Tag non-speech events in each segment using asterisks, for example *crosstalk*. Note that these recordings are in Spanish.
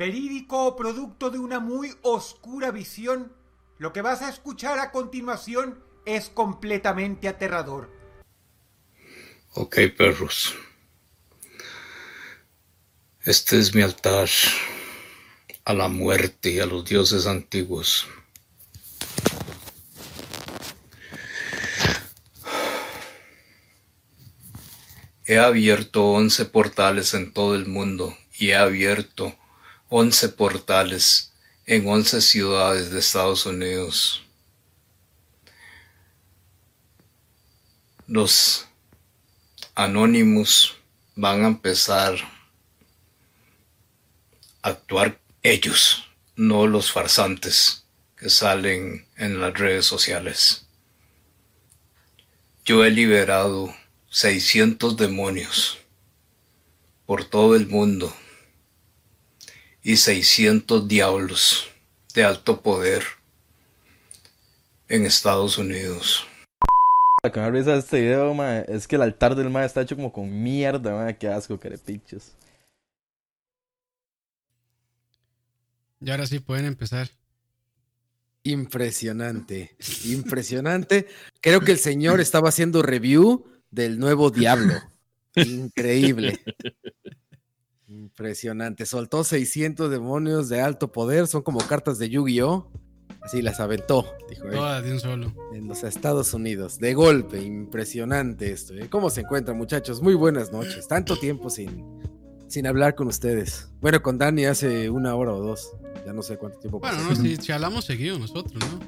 verídico o producto de una muy oscura visión, lo que vas a escuchar a continuación es completamente aterrador. Ok, perros. Este es mi altar a la muerte y a los dioses antiguos. He abierto once portales en todo el mundo y he abierto once portales en once ciudades de Estados Unidos. Los anónimos van a empezar a actuar ellos, no los farsantes que salen en las redes sociales. Yo he liberado 600 demonios por todo el mundo y 600 diablos de alto poder en Estados Unidos. La que me risa de este video, es que el altar del mae está hecho como con mierda, mae. Qué asco, carepichos. Y ahora sí pueden empezar. Impresionante, impresionante. Creo que el señor estaba haciendo review del nuevo Diablo. *laughs* Increíble. Impresionante. Soltó 600 demonios de alto poder. Son como cartas de Yu-Gi-Oh! Así las aventó, dijo él. Todas de un solo. En los Estados Unidos. De golpe. Impresionante esto. ¿eh? ¿Cómo se encuentran, muchachos? Muy buenas noches. Tanto tiempo sin, sin hablar con ustedes. Bueno, con Dani hace una hora o dos. Ya no sé cuánto tiempo Bueno, pasó. no, si, *laughs* si hablamos seguido nosotros, ¿no?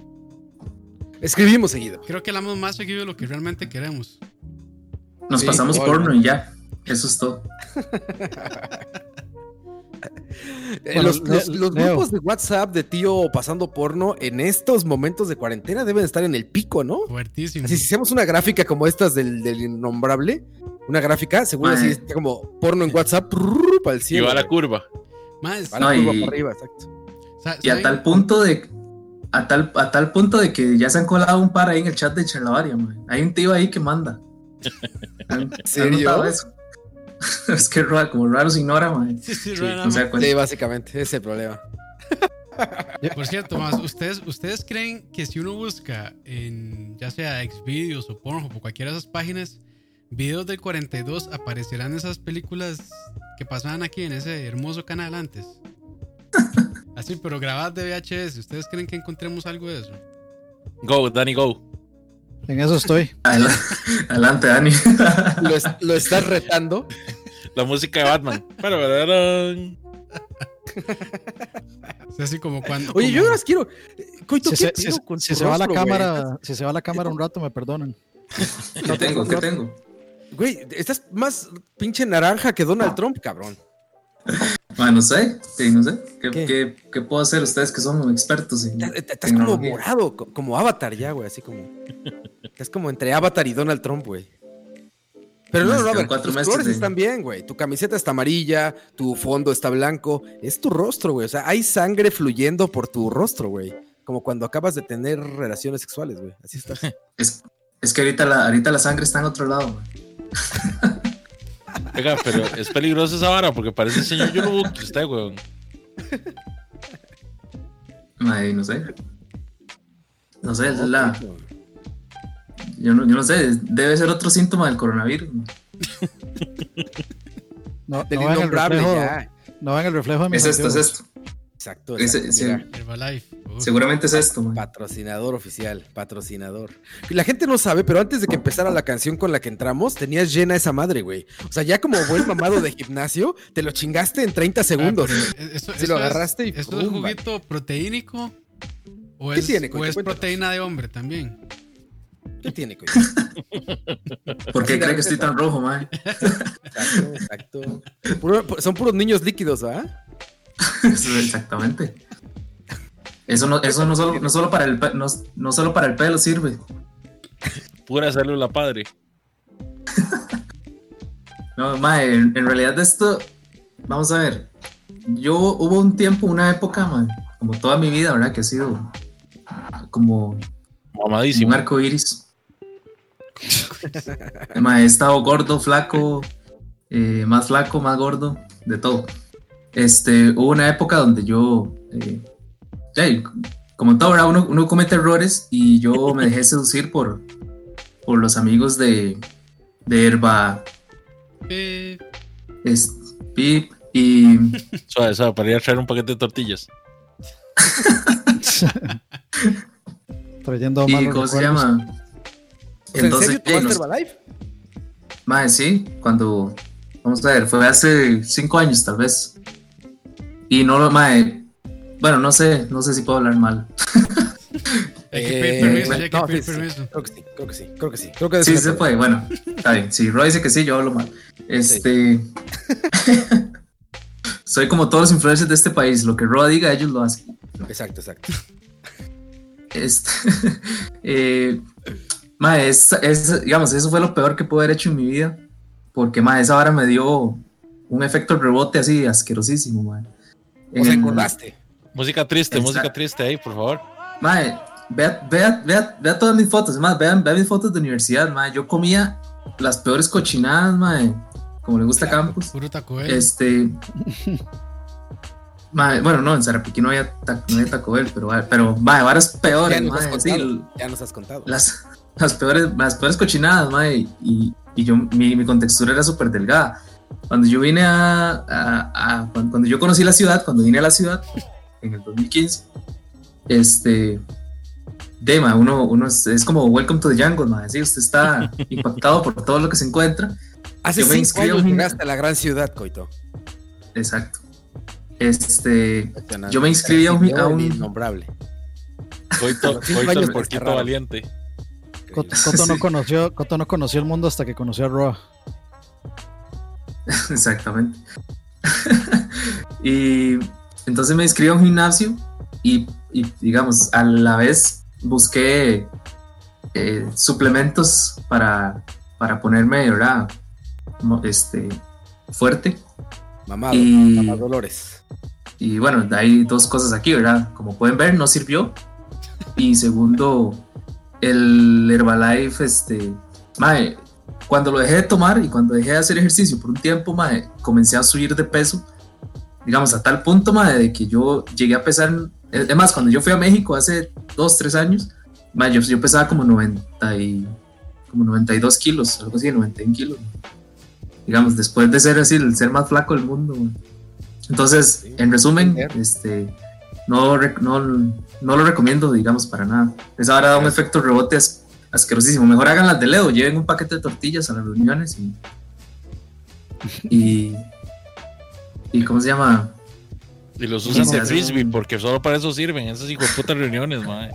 Escribimos seguido. Creo que hablamos más seguido de lo que realmente queremos. Nos Sí, pasamos porno y ya. Eso es todo. *laughs* Eh, Bueno, los Le- los- los Leo. grupos de WhatsApp de tío pasando porno en estos momentos de cuarentena deben estar en el pico, ¿no? Fuertísimo. Así, si hacemos una gráfica como estas del, del innombrable, una gráfica, seguro así está como porno en WhatsApp prrr, para el Y cielo. va la curva. Más, Va la curva y- para arriba, exacto. Y a tal punto de. A tal, a tal punto de que ya se han colado un par ahí en el chat de Charlavaria, man. Hay un tío ahí que manda. *laughs* ¿Han, ¿han serio? notado eso? *laughs* es que raro, como raro se ignora, man. Sí, no. Sí, básicamente, ese es el problema. Por cierto, más, ¿ustedes, ¿ustedes creen que si uno busca en ya sea Xvideos o Pornhub o cualquiera de esas páginas, videos del 42, aparecerán esas películas que pasaban aquí en ese hermoso canal antes? *laughs* Así, pero grabadas de VHS. ¿Ustedes creen que encontremos algo de eso? Go, Danny, go. En eso estoy. Adel- Adelante, Dani. *laughs* Lo, es- lo estás retando. La música de Batman. Es así como cuando. Oye, como- yo ahora quiero. Coito, Si ¿qué se, si- con si se va la güey? cámara, si se va la cámara un rato, me perdonan. ¿Qué tengo? ¿Qué tengo? Güey, estás más pinche naranja que Donald Trump, cabrón. Man, no sé. Sí, no sé. ¿Qué, ¿Qué? qué- qué puedo hacer ustedes que son expertos en Estás como morado, co- como Avatar ya, güey, así como. Estás como entre Avatar y Donald Trump, güey. Pero no, ver, cuatro tus meses colores de- están bien, güey. Tu camiseta está amarilla, tu fondo está blanco. Es tu rostro, güey. O sea, hay sangre fluyendo por tu rostro, güey. Como cuando acabas de tener relaciones sexuales, güey. Así estás. *laughs* Es, es que ahorita la, ahorita la sangre está en otro lado, man. *laughs* Oiga, pero es peligroso esa vara porque parece el señor Yorubuki usted, weón. Ay, no sé. No sé, es la. Yo no, yo no sé, debe ser otro síntoma del coronavirus. No, *laughs* no ven el reflejo, ya. no ven el reflejo de mis Es esto, es esto. Exacto. Herbalife. Uf. Seguramente es esto, man. Patrocinador oficial, patrocinador. Y La gente no sabe, pero antes de que empezara la canción con la que entramos, tenías llena esa madre, güey. O sea, ya como buen mamado de gimnasio, te lo chingaste en 30 segundos. Ah, pero eso- Si eso lo es- agarraste y ¿Esto es ¡pum! juguito proteínico? ¿O ¿Qué es, tiene, o coño? es proteína de hombre también? ¿Qué tiene, coño? *laughs* ¿Por qué Así cree que estoy tan rojo, man? Exacto, exacto. Puro- son puros niños líquidos, ¿ah? Exactamente. Eso no, eso no solo, no solo para el no, no solo para el pelo sirve. Pura célula padre. No, mae, en, en realidad esto, vamos a ver. Yo hubo un tiempo, una época, mae, como toda mi vida, ¿verdad? Que ha sido como un Mamadísimo. arco iris. Mae, he estado gordo, flaco, eh, más flaco, más gordo, de todo. Este, hubo una época donde yo, eh, como en todo, ¿verdad? Uno, uno comete errores y yo me dejé seducir por, por los amigos de, de Herba es, Pip y Suave, suave, para ir a traer un paquete de tortillas. *laughs* Trayendo y ¿cómo se llama? O sea, ¿En serio ya, y tomaste nos- Herbalife? Mae, sí, cuando, vamos a ver, fue hace cinco años tal vez. Y no lo, mae, bueno, no sé, no sé si puedo hablar mal. hay que pedir permiso, bueno, ya hay que no, pedir sí, sí, permiso. Creo que sí, creo que sí, creo que sí. Creo que Sí, sí se puede, bueno, está bien. Si Roy dice que sí, yo hablo mal. Este. *laughs* Soy como todos los influencers de este país, lo que Roy diga, ellos lo hacen. Exacto, exacto. Este, *laughs* eh, mae, es, es- digamos, eso fue lo peor que pude haber hecho en mi vida. Porque, mae, esa vara me dio un efecto rebote así asquerosísimo, mae. O sea, En- engordaste. Música triste, Exacto. música triste ahí, por favor. Mae, vea, vea, vea, vea todas mis fotos, más, vean, vean mis fotos de universidad, mae. Yo comía las peores cochinadas, mae, como le gusta a Campos. Puro Taco Bell. Este. *laughs* mae, bueno, no, en Zarapiquí no había, ta- no había Taco Bell, pero, pero mae, varas Ya peores, nos has mae, sí, contado. Ya nos has contado. las, las, peores, las peores cochinadas, mae, y, y yo, mi, mi contextura era súper delgada. Cuando yo vine a, a- a- cuando, yo conocí la ciudad, cuando vine a la ciudad, en el 2015, este, de, mae, uno, uno es, es como welcome to the jungle, mae, sí, usted está *laughs* impactado por todo lo que se encuentra. Hace yo me cinco años llegaste a la gran ciudad, Coito. Exacto. Este, Yo me inscribí a un- a un- Innombrable. Coito, coito valiente. Coto, *laughs* Coto no conoció, Coto no conoció el mundo hasta que conoció a Roa. *laughs* Exactamente. *laughs* y entonces me inscribí a un gimnasio y, y, digamos, a la vez busqué eh, suplementos para, para ponerme, ¿verdad? Este, fuerte. Y- mamá Dolores. Y bueno, hay dos cosas aquí, ¿verdad? Como pueden ver, no sirvió. Y segundo, el Herbalife, este, mae, cuando lo dejé de tomar y cuando dejé de hacer ejercicio por un tiempo, mae, comencé a subir de peso, digamos, a tal punto, mae, de que yo llegué a pesar, además, cuando yo fui a México hace dos, tres años, mae, yo, yo pesaba como 90 y, como 92 kilos, algo así, 91 kilos. Digamos, después de ser así, el ser más flaco del mundo, mae. Entonces, en resumen, este, no, no, no lo recomiendo, digamos, para nada. Esa ahora da un efecto rebote asquerosísimo. Mejor hagan las de Leo, lleven un paquete de tortillas a las reuniones y. Y. y ¿Cómo se llama? Y los usan de frisbee porque solo para eso sirven. Esas hijo de putas reuniones, madre.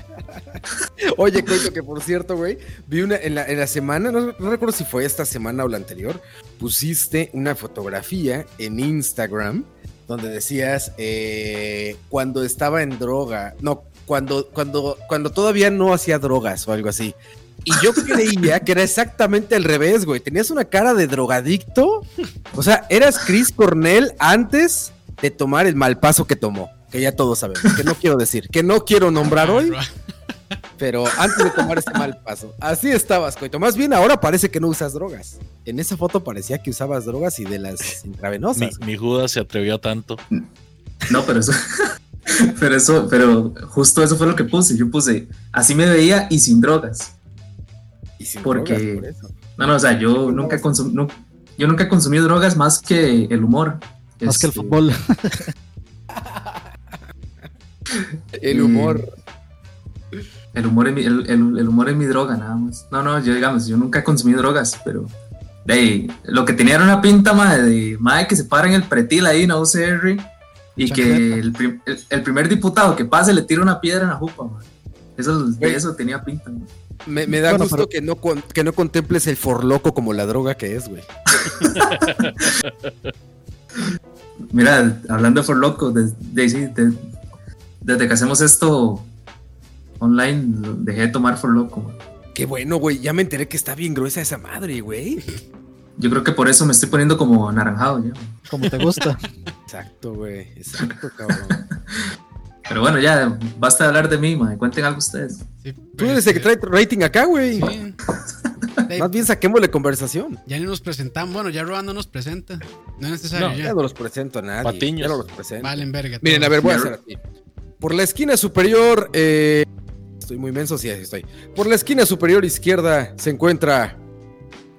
*laughs* Oye, Coito, que por cierto, güey, vi una en la, en la semana, no, no recuerdo si fue esta semana o la anterior, pusiste una fotografía en Instagram donde decías eh, cuando estaba en droga, no, cuando, cuando, cuando todavía no hacía drogas o algo así. Y yo creía que era exactamente al revés, güey. Tenías una cara de drogadicto. O sea, eras Chris Cornell antes de tomar el mal paso que tomó. Que ya todos sabemos. Que no quiero decir. Que no quiero nombrar hoy. Pero antes de tomar ese mal paso, así estabas, Coito. Más bien ahora parece que no usas drogas. En esa foto parecía que usabas drogas y de las Mi, intravenosas. mi Judas se atrevió a tanto. No, pero eso. *laughs* Pero eso, pero justo eso fue lo que puse. Yo puse así me veía y sin drogas. Y sin porque- drogas, por eso. No, no, o sea, yo nunca consum- yo nunca he consumido drogas más que el humor. Más que el Este, fútbol. *laughs* El humor. El humor, es mi, el, el- el humor es mi droga, nada más. No, no, yo digamos, yo nunca he consumido drogas, pero ahí, lo que tenía era una pinta, madre, de madre que se para en el pretil ahí la UCR y que el, prim- el- el primer diputado que pase le tira una piedra en la jupa, madre. Eso, de eso tenía pinta. madre. Me, me da Bueno, gusto pero- que, no con- que no contemples el forloco como la droga que es, güey. *laughs* Mira, hablando de For Loco, de- de- de- desde que hacemos esto online, dejé de tomar For Loco. madre. Qué bueno, güey. Ya me enteré que está bien gruesa esa madre, güey. Yo creo que por eso me estoy poniendo como anaranjado ya. Como te gusta. *laughs* Exacto, güey. Exacto, cabrón. *laughs* Pero bueno, ya basta de hablar de mí, madre. Cuenten algo ustedes. Sí, Tú eres el que trae rating acá, güey. sí. *laughs* Más bien saquémosle conversación. Ya ni nos presentamos. Bueno, ya Roa no nos presenta. No es necesario No, ya. Ya no los presento a nadie. Patiños. Ya no los presento. Valen verga. Miren, a ver, voy a hacer así. Por la esquina superior, eh, estoy muy menso, sí, así estoy. Por la esquina superior izquierda se encuentra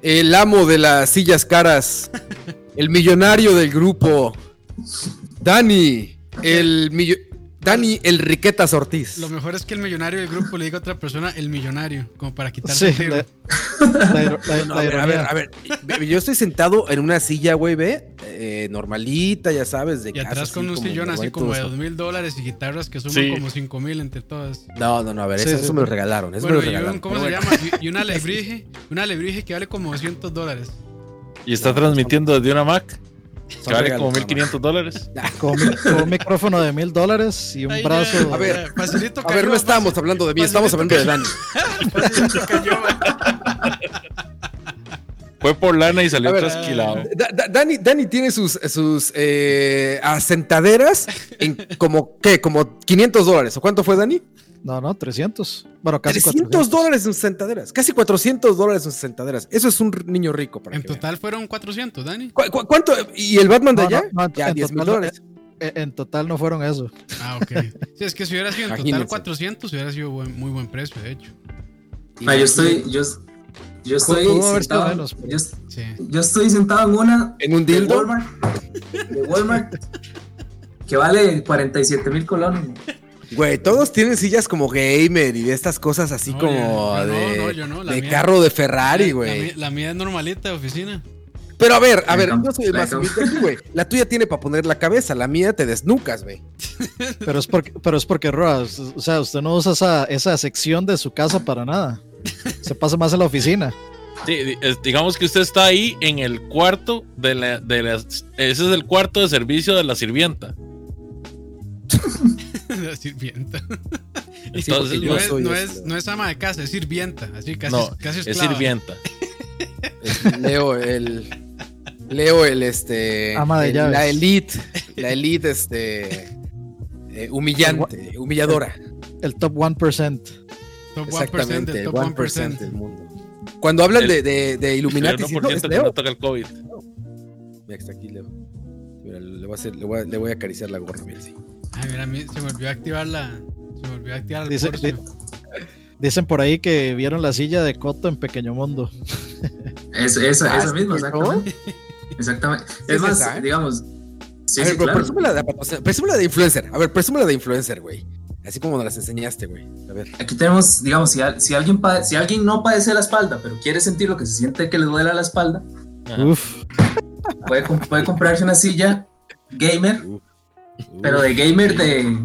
el amo de las sillas caras, el millonario del grupo, Dani, el millo- Dani el Riquetas Ortiz. Lo mejor es que el millonario del grupo le diga a otra persona el millonario, como para quitarse Sí, el la, tiro. la la- No, la a ver, a ver, a ver, ve- yo estoy sentado en una silla, güey, ve, eh, normalita, ya sabes, de Y casa, atrás así con un sillón así como de dos mil dólares y guitarras que suman Sí. como cinco mil entre todas. No, no, no, a ver, Sí, eso, sí. eso me lo regalaron, eso Bueno, me lo y un, regalaron. ¿cómo se llama? Y, y una alebrije, una alebrije que vale como 200 dólares. Y está transmitiendo desde una Mac que vale como nada 1500 dólares. *laughs* Con, un micrófono de mil dólares y un Ay, brazo. A ver, *laughs* facilito A ver, no estábamos facil- hablando de mí, estamos hablando de Dani. cayó. Fue por lana y salió ver, trasquilado. Da- da- Dani, Dani tiene sus, sus eh, asentaderas en como, ¿qué? Como 500 dólares. ¿O cuánto fue, Dani? No, no, 300. Bueno, casi 300 400. dólares en sus sentaderas. Casi 400 dólares en sus sentaderas. Eso es un niño rico. Para En que vean. total fueron 400, Dani. ¿Cu- cu- cuánto? ¿Y el Batman de No, allá? no, no, ya, en 10 mil total- dólares. En, en total no fueron eso. Ah, ok. Sí, es que si hubiera sido en total Imagínense. 400, hubiera sido buen- muy buen precio, de hecho. Ma, yo estoy, yo, yo estoy sentado, menos, pero- yo, Sí. yo estoy sentado en una ¿En un de dildo? Walmart, de Walmart que vale 47 mil colones. Güey, todos tienen sillas como gamer y de estas cosas así No, como yo- yo no, de, no, yo no, la de mía- carro de La- Ferrari, la güey. La, mía es normalita de oficina. Pero a ver, a ver, yo soy más güey. La tuya tiene para poner la cabeza, la mía te desnucas, güey. *laughs* Pero es porque, pero es porque Roa, o sea, usted no usa esa, esa sección de su casa para nada. Se pasa más en la oficina. Sí, digamos que usted está ahí en el cuarto de la, de las. Ese es el cuarto de servicio de la sirvienta. *laughs* la sirvienta. *laughs* Sí, Entonces, no, es, no, este. es, no es ama de casa, es sirvienta. Así casi, no, casi es sirvienta. Leo el. Leo el este. Ama de el- llaves. La elite. La elite, este. eh, humillante, humilladora. El top 1%. Top 1%, Exactamente, el el top 1% 1%. del mundo. Cuando hablan El- de, de, de El Illuminati, sí, no, 1% es que Leo. no toca el COVID. Mira, está aquí Leo. Mira, le voy a, hacer, le, voy a, le voy a acariciar la gorra, mira, sí. Ay, mira, a mí se me olvidó activar la. Se me olvidó activar el Dice- di- Dicen por ahí que vieron la silla de Coto en Pequeño Mundo. *laughs* Es, esa, Ah, esa misma, ¿sí, exactamente. Exactamente. ¿Es Es más, esa? digamos. Sí, a sí, ver, pero claro. presúmela de, o sea, presúmela de influencer. A ver, presúmela de influencer, güey. Así como nos las enseñaste, güey. A ver. Aquí tenemos, digamos, si, si, alguien pade- si alguien no padece la espalda, pero quiere sentir lo que se siente que le duela la espalda. Uf, puede, puede comprarse una silla gamer, pero de gamer de,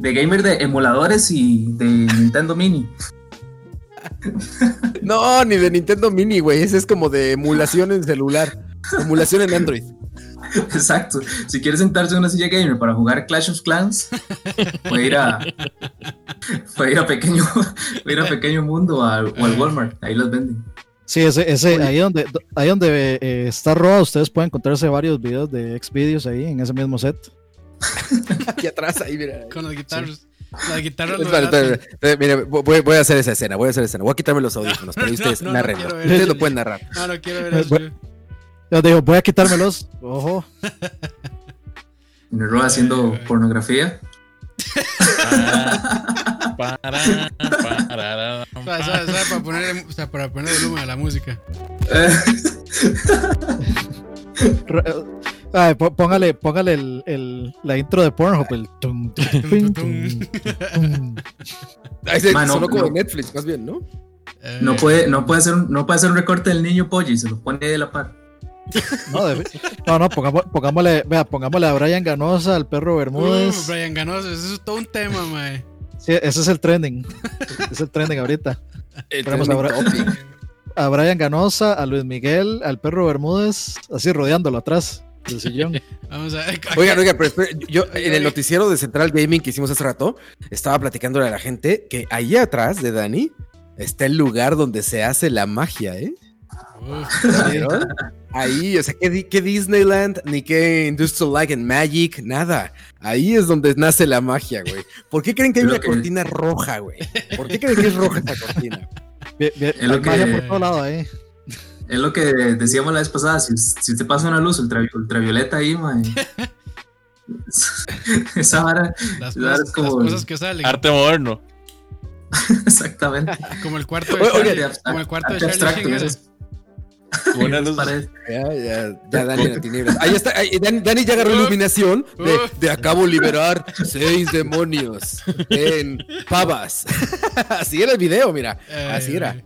de gamer de emuladores y de Nintendo Mini. *laughs* No, ni de Nintendo Mini, güey. Ese es como de emulación en celular. Emulación en Android. Exacto. Si quiere sentarse en una silla gamer para jugar Clash of Clans, puede ir a puede ir a pequeño, puede ir a pequeño mundo a- o al Walmart, ahí los venden. Sí, ese, ese ahí donde, ahí donde eh, está Roa, ustedes pueden encontrarse varios videos de Xvideos ahí en ese mismo set. *laughs* Aquí atrás, ahí, mira. Con las guitarras. Las guitarras lo Espera, espera, delatan. espera, mire, voy, voy a hacer esa escena, voy a hacer esa escena. Voy a quitarme los audífonos, *laughs* pero no, ustedes no, no narren. ustedes lo pueden narrar. No, no quiero ver Eh, eso. bueno. Yo digo, voy a quitármelos. Ojo. Nero haciendo pornografía. *laughs* Ah, para, para, O sea, ¿sabe- sabe para poner, o sea, para poner volumen a la música. Eh, ay, póngale, póngale el, el- la intro de Pornhub. El tum, *laughs* se sonó como no. Netflix, más bien, ¿no? Eh, No puede, no puede hacer un, no puede hacer un recorte del niño pollo y se lo pone de la par. *laughs* No, de- no, no, pongamos- pongámosle, vea, pongámosle a Brian Ganosa, al perro Uh, Bermúdez. Brian Ganoso, eso es todo un tema, mae. Sí, ese es el trending. *laughs* es el trending ahorita. El trending. A Brian Ganosa, a Luis Miguel, al perro Bermúdez, así rodeándolo atrás del sillón. *laughs* Vamos a ver. Oigan, oigan, pero espere, yo en el noticiero de Central Gaming que hicimos hace rato, estaba platicándole a la gente que ahí atrás de Dani está el lugar donde se hace la magia, ¿eh? ¿Vieron? Ahí, o sea, ¿qué, qué Disneyland, ni qué Industrial Light and Magic, nada. Ahí es donde nace la magia, güey. ¿Por qué creen que hay una que- cortina roja, güey? ¿Por qué creen que es roja esta cortina? Hay magia que- por todo lado ahí. Es lo que decíamos la vez pasada, si, si te pasa una luz ultra- ultravioleta ahí, mae. *laughs* Esa vara, Las esa cosas, es como... las cosas que salen. Arte moderno. *laughs* Exactamente. Como el cuarto de Oye, Charlie. Como el cuarto de abstracto, Una luz-. Ya, ya, ya Dani *laughs* las tinieblas. Ahí está, ahí, Dani, Dani ya agarró iluminación de, de acabo de liberar seis demonios en pavas. Así era el video, mira. Así Ay, era.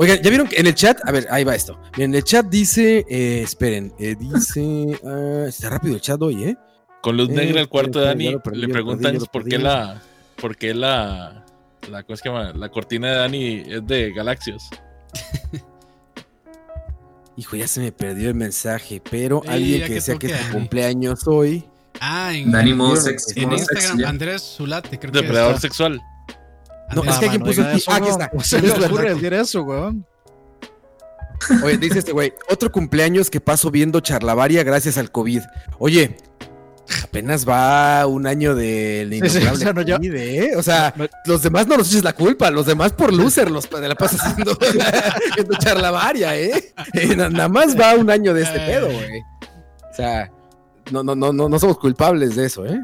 Oigan, ¿ya vieron que en el chat? A ver, ahí va esto. Miren, en el chat dice, eh, esperen, eh, dice, *laughs* ah, está rápido el chat hoy, ¿eh? Con luz Eh, negra el cuarto de Dani perdí, le preguntan perdí, por qué la por qué la la ¿cómo es que se llama? La cortina de Dani es de galaxias. *laughs* Hijo, ya se me perdió el mensaje, pero Sí, alguien que que decía que es Dani. cumpleaños hoy. Ah, en, Dani en- en Instagram, ya. Andrés Zulate, creo que Depredador está. sexual. No, es que alguien puso aquí. eso, Ah, aquí está. ¿Cómo se Es le verdad. ocurre decir eso, weón? Oye, dice este güey, otro cumpleaños que paso viendo charlavaria gracias al COVID. Oye, apenas va un año del Sí, sí, innombrable o sea, no, yo- COVID, ¿eh? O sea, No, los demás no nos eches la culpa, los demás por loser los la pasas haciendo, haciendo *laughs* charlavaria, ¿eh? Eh, na- Nada más va un año de este pedo, güey. O sea, no, no, no, no, no somos culpables de eso, ¿eh?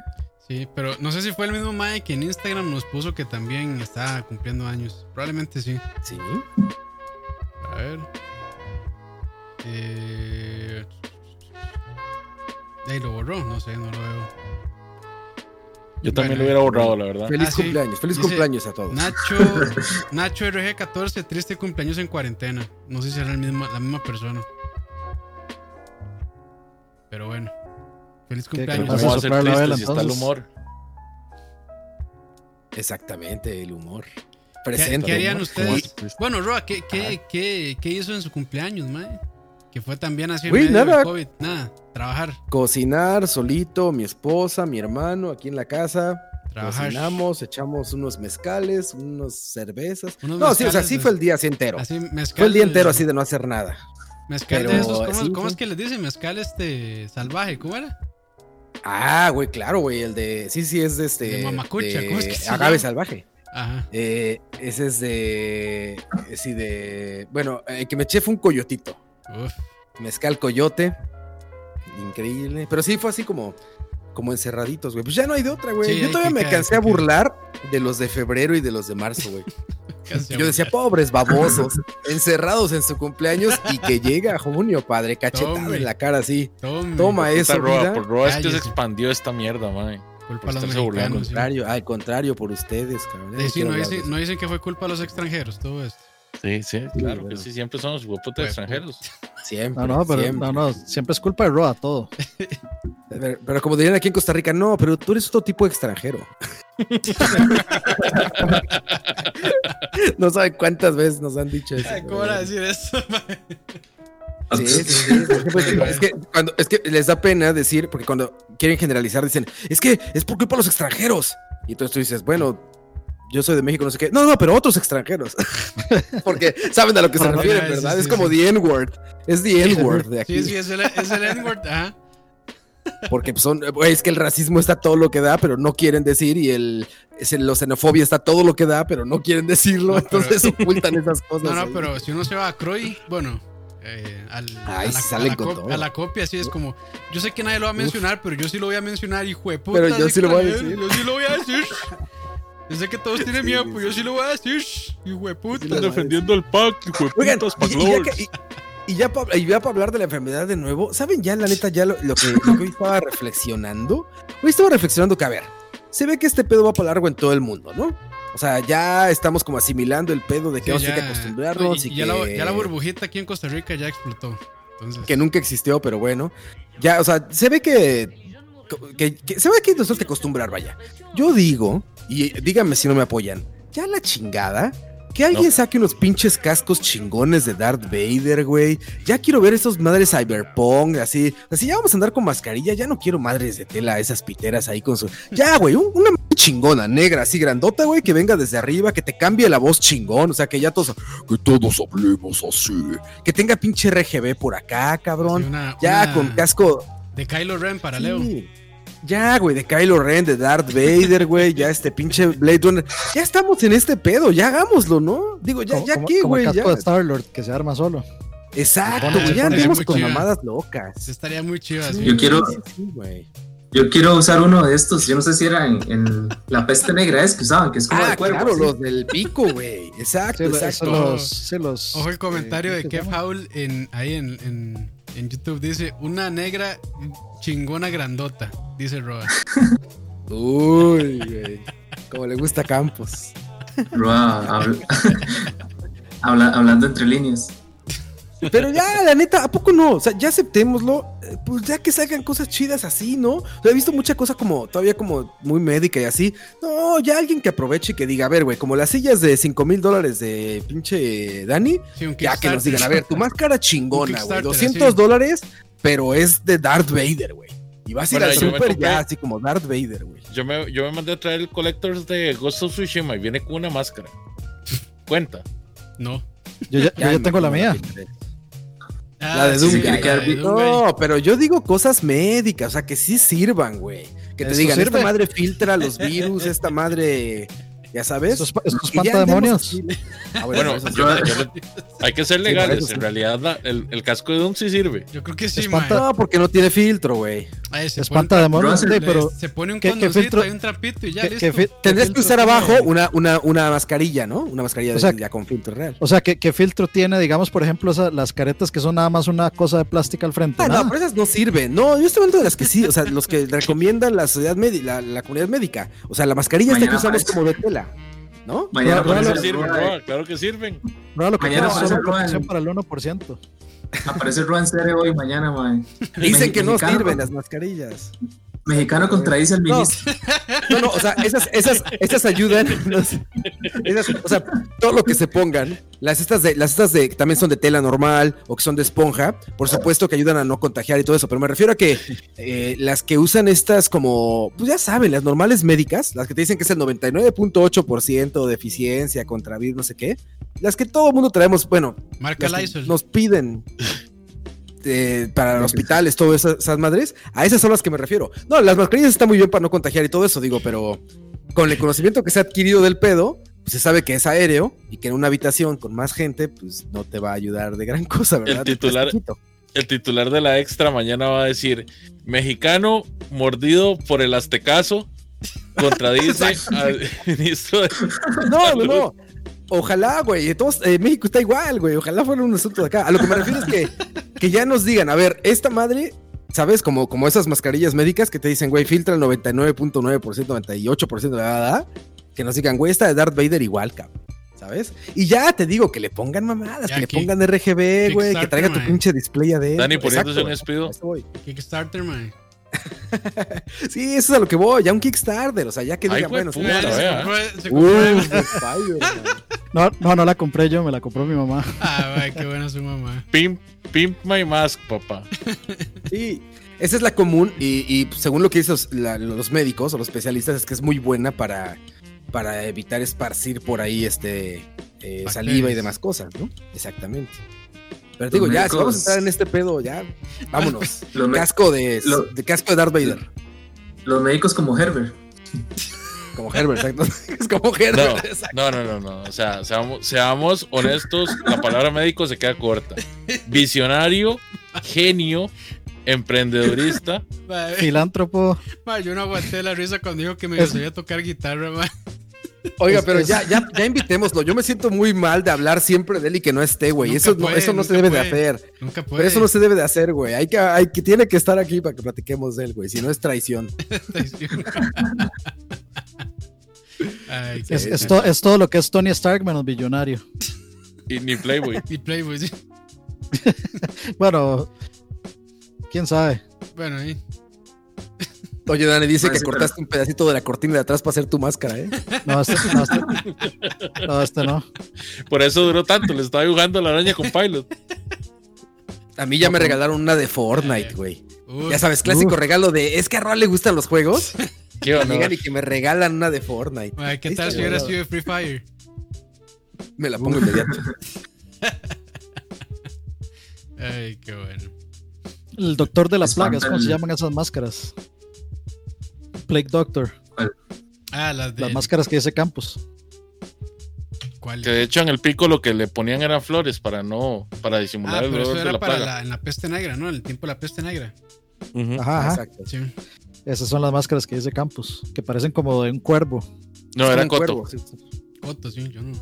Sí, pero no sé si fue el mismo Mae que en Instagram nos puso que también está cumpliendo años. Probablemente sí. Sí. A ver. Eh... Ahí lo borró, no sé, no lo veo. Yo también Bueno, lo hubiera borrado, la verdad. Feliz Ah, sí. cumpleaños, feliz Dice, cumpleaños a todos. Nacho, Nacho RG14, triste cumpleaños en cuarentena. No sé si era el mismo, la misma persona. Pero bueno. Feliz ¿Qué- qué cumpleaños. ¿Cómo va a ser triste si está el humor? Exactamente, el humor. ¿Qué, Presente. qué harían ustedes? Bueno, Roa, ¿qué, qué, qué, qué hizo en su cumpleaños, mae? Que fue también así en medio nada. del COVID. Nada, trabajar. Cocinar solito, mi esposa, mi hermano, aquí en la casa. Trabajar. Cocinamos, echamos unos mezcales, unas cervezas. Unos no, sí, o sea, mezcales sí de- fue el día así entero. Así, mezcal. fue el día entero así de no hacer nada. Mezcal de esos, ¿cómo, cómo es que les dicen? Mezcal este salvaje, ¿cómo era? Ah, güey, claro, güey, el de. Sí, sí, es de este. De mamacucha, de ¿cómo es que se Agave salvaje. Ajá. Eh, ese es de. Sí, de. Bueno, el que me eché fue un coyotito. Uf. Mezcal coyote. Increíble. Pero sí fue así como. Como encerraditos, güey. Pues ya no hay de otra, güey. Sí, Yo todavía me quedar, cansé a burlar de los de febrero y de los de marzo, güey. *laughs* Yo decía, pobres babosos, *laughs* encerrados en su cumpleaños y que llega junio, padre, cachetada Tome. en la cara así. Tome, Toma eso, Roa, vida. por Roa es que se expandió esta mierda, man. Culpa a los mexicanos. sí. Contrario, al contrario, por ustedes, cabrón. Sí, no dicen, no dicen que fue culpa de los extranjeros, todo esto. Sí, sí, claro bueno. que sí, siempre son los huepotes Pues, extranjeros. *laughs* Siempre, No, no, pero siempre. no, no, siempre es culpa de Roa todo. Pero, pero como dirían aquí en Costa Rica, no, pero tú eres otro tipo de extranjero. *laughs* no saben cuántas veces nos han dicho eso. ¿Cómo era decir eso? *laughs* Sí, sí, es, que, es que cuando, es que les da pena decir, porque cuando quieren generalizar dicen, es que es por culpa de los extranjeros. Y entonces tú dices, bueno, yo soy de México, no sé qué. No, no, pero otros extranjeros. *laughs* porque saben a lo que se refieren, ¿verdad? sí, es como sí. the N-word. Es the N-word de aquí. Sí, sí, es el, es el N-word. Ajá. Porque pues, son, es que el racismo está todo lo que da, pero no quieren decir, y el, es el- la xenofobia está todo lo que da, pero no quieren decirlo, No, pero- entonces *laughs* ocultan esas cosas. No, no, ahí. pero si uno se va a Croy, bueno, eh, al, Ahí a, la, sí salen a la con todo. a la copia, así es como. Yo sé que nadie lo va a mencionar, pero yo sí lo voy a mencionar, hijo de puta. Pero yo sí lo voy a decir. Yo sí lo voy a decir. *laughs* Yo sé que todos tienen Sí, miedo, sí, pero yo sí lo voy a decir, hijo de puta. lo- defendiendo el pack, hijo de Oigan, putas, y, y ya, que- y- y ya para y ya pa hablar de la enfermedad de nuevo, ¿saben ya la neta ya lo, lo que, lo que hoy estaba reflexionando? Hoy estaba reflexionando que, a ver, se ve que este pedo va para largo en todo el mundo, ¿no? O sea, ya estamos como asimilando el pedo de que Sí, vamos a ya- tener que acostumbrarnos y- y, y ya, que, la, ya la burbujita aquí en Costa Rica ya explotó. Entonces, que nunca existió, pero bueno. Ya, o sea, se ve que, que- que- se ve que nos tenemos que acostumbrar, vaya. Yo digo, y díganme si no me apoyan, ya la chingada. Que alguien No. saque unos pinches cascos chingones de Darth Vader, güey. Ya quiero ver esos madres cyberpunk, así. Así ya vamos a andar con mascarilla. Ya no quiero madres de tela, esas piteras ahí con su. Ya, güey, un- una chingona, negra, así grandota, güey, que venga desde arriba, que te cambie la voz chingón. O sea, que ya todos. Que todos hablemos así. Que tenga pinche RGB por acá, cabrón. una- Ya una con casco. De Kylo Ren para Leo. Sí. Ya, güey, de Kylo Ren, de Darth Vader, güey, ya este pinche Blade Runner. Ya estamos en este pedo, ya hagámoslo, ¿no? Digo, ya, Como- ya como güey, el ya. de Star-Lord que se arma solo. Exacto, güey, ya andemos con mamadas Eso locas. estaría muy chido así. Yo quiero, Sí, sí, güey. yo quiero usar uno de estos. Yo no sé si era en, en la peste negra es que usaban, que es como Ah, de cuervo. claro, los del pico, güey. Exacto, Sí, exacto. los, sí, los, Ojo el comentario eh, de ¿qué se Kev? Howl en, ahí en, en, en YouTube. Dice, una negra chingona grandota, dice Roa. Uy, güey. Como le gusta Campos. Roa, habla- *laughs* habla- hablando entre líneas. Pero ya, la neta, ¿a poco no? O sea, ya aceptémoslo. eh, Pues ya que salgan cosas chidas así, ¿no? O sea, he visto mucha cosa como, todavía como muy médica y así. No, ya alguien que aproveche y que diga, a ver, güey, como las sillas de 5 mil dólares de pinche Dani, Sí, un ya que nos digan, a ver, tu máscara chingona, güey, Kickstarter, 200 así. dólares, pero es de Darth Vader, güey. Y vas a ir Bueno, al super ya, así como Darth Vader, güey. Yo me, yo me mandé a traer el Collectors de Ghost of Tsushima y viene con una máscara. Cuenta. No. Yo ya, yo ya tengo la mía. Ah, La de sí, Doomguy. la de Doomguy. No, pero yo digo cosas médicas, o sea, que sí sirvan, güey. Que te digan, sirve. esta madre filtra los virus, *laughs* esta madre, ya sabes. Pantademonios. andemos así. *laughs* Ah, Bueno, sí. yo- hay que ser Sí, legales. en sí. realidad, la- el, el casco de Doom sí sirve. Yo creo que sí, Espanta- mae. No, porque no tiene filtro, güey. Ay, se, Es pone un pantademonios, Russell, sí, pero se pone un ¿qué- filtro- y un trapito y ya ¿qué- listo. Tendrías que usar abajo una, una, una mascarilla, ¿no? Una mascarilla O sea, de- ya con filtro real. O sea, ¿qué, qué filtro tiene, digamos, por ejemplo, esa- las caretas que son nada más una cosa de plástica al frente? Ah, no, pero esas no sirven. No, yo estoy hablando de las que sí, o sea, los que recomiendan la sociedad médica, la, la comunidad médica. O sea, la mascarilla esta que Mañana usamos como de tela, ¿no? Mañana Claro sirven, claro que sirven. Ahora lo que Mañana es solo para el 1%. Aparece Roa en serio hoy, mañana, mae. Dicen que no sirven las mascarillas. Mexicano contradice al No. ministro. *laughs* No, no, o sea, esas, esas, esas ayudan. los- esas- o sea, todo lo que se pongan, las estas de, las estas de, que también son de tela normal o que son de esponja, por supuesto que ayudan a no contagiar y todo eso, pero me refiero a que eh, las que usan estas como, pues ya saben, las normales médicas, las que te dicen que es el 99.8% de eficiencia contra virus, no sé qué, las que todo el mundo traemos, bueno, Marca las que Lysol. nos piden eh, para los hospitales, todas esas, esas madres, a esas son las que me refiero. No, las mascarillas están muy bien para no contagiar y todo eso, digo, pero con el conocimiento que se ha adquirido del pedo, pues se sabe que es aéreo y que en una habitación con más gente, pues no te va a ayudar de gran *laughs* cosa, ¿verdad? titular- Poquito. El titular de la extra mañana va a decir: Mexicano mordido por el aztecaso contradice *laughs* al *laughs* ministro de. No, no, no. Ojalá, güey. Todos, eh, México está igual, güey. Ojalá fuera un asunto de acá. A lo que me refiero es que, *laughs* que ya nos digan, a ver, esta madre, ¿sabes? Como, como esas mascarillas médicas que te dicen, güey, filtra el 99.9%, 98% de verdad. Que nos digan, güey, esta de Darth Vader igual, cabrón. ¿Sabes? Y ya te digo, que le pongan mamadas, Ya que le pongan RGB, güey, que traiga tu pinche display adentro. Dani poniéndose Exacto, un güey. espido. A eso voy. Kickstarter, man. *laughs* Sí, eso es a lo que voy, ya un Kickstarter, o sea, ya que digan, bueno. No, no, no la compré yo, me la compró mi mamá. Ah, qué buena su mamá. Pimp, pimp my mask, papá. Sí, esa es la común y, y según lo que dicen los, médicos o los especialistas es que es muy buena para, para evitar esparcir por ahí este eh, saliva y demás cosas, ¿no? Exactamente. Pero te digo, ya, si vamos a entrar en este pedo, ya, vámonos. *laughs* Casco de, lo- de casco de Darth Vader. los médicos como Herbert. Como Herbert, exacto. *laughs* Es como Herbert. exacto. no, no, no, no. O sea, seamos, seamos honestos, la palabra médico se queda corta. Visionario, genio, emprendedorista. Filántropo. yo no aguanté la risa cuando dijo que me sabía tocar guitarra, mae. Oiga, pero ya, ya, ya invitémoslo. Yo me siento muy mal de hablar siempre de él y que no esté, güey. Eso, no, eso no se debe de hacer. Nunca puede. Pero eso no se debe de hacer, güey. Hay que, hay que, tiene que estar aquí para que platiquemos de él, güey. Si no es traición. *laughs* *laughs* Ay, qué Es, es, to- es todo lo que es Tony Stark menos billonario. Y ni Playboy. *laughs* Y Playboy, sí. Bueno, quién sabe. Bueno, ahí. Oye, Dani, dice que cortaste un pedacito de la cortina de atrás para hacer tu máscara, ¿eh? No, este no. Este, no, este no. Por eso duró tanto. Le estaba dibujando la araña con Pilot. A mí ya me regalaron una de Fortnite, güey. Uf, Ya sabes, clásico regalo de. Es que a Roa le gustan los juegos. *laughs* Qué honor. Y que me regalan una de Fortnite. ¿Qué tal si hubiera güey. sido de Free Fire? Me la pongo inmediato. *laughs* Ay, qué bueno. El doctor de las plagas, ¿cómo se llaman esas máscaras? Plague Doctor. Ah, las de. Las máscaras que dice Campos. ¿Cuál? Que de hecho en el pico lo que le ponían eran flores para no, para Ah, disimular el pero eso dolor de era la para plaga. la, en la peste negra, ¿no? En el tiempo de la peste negra. Ajá, ajá. Exacto. Sí. Esas son las máscaras que dice Campos, que parecen como de un cuervo. No, era Coto. cuervo, sí. Coto, sí, yo no.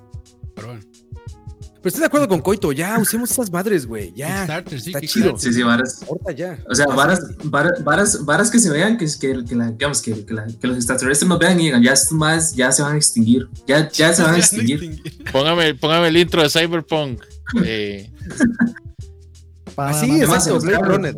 Pero bueno. Pero estoy de acuerdo con Coito, ya usemos esas madres, güey. Ya. Kickstarter, sí, está chido. Sí, sí, varas. Ahorita ya. O sea, varas, varas, varas, varas que se vean, que, que, que, la- digamos, que, que, la- que los extraterrestres nos vean y digan, ya estos más ya se van a extinguir. Ya, ya se van a *laughs* extinguir. Póngame, póngame el intro de Cyberpunk. Eh, Así, exacto, Blade. Runner.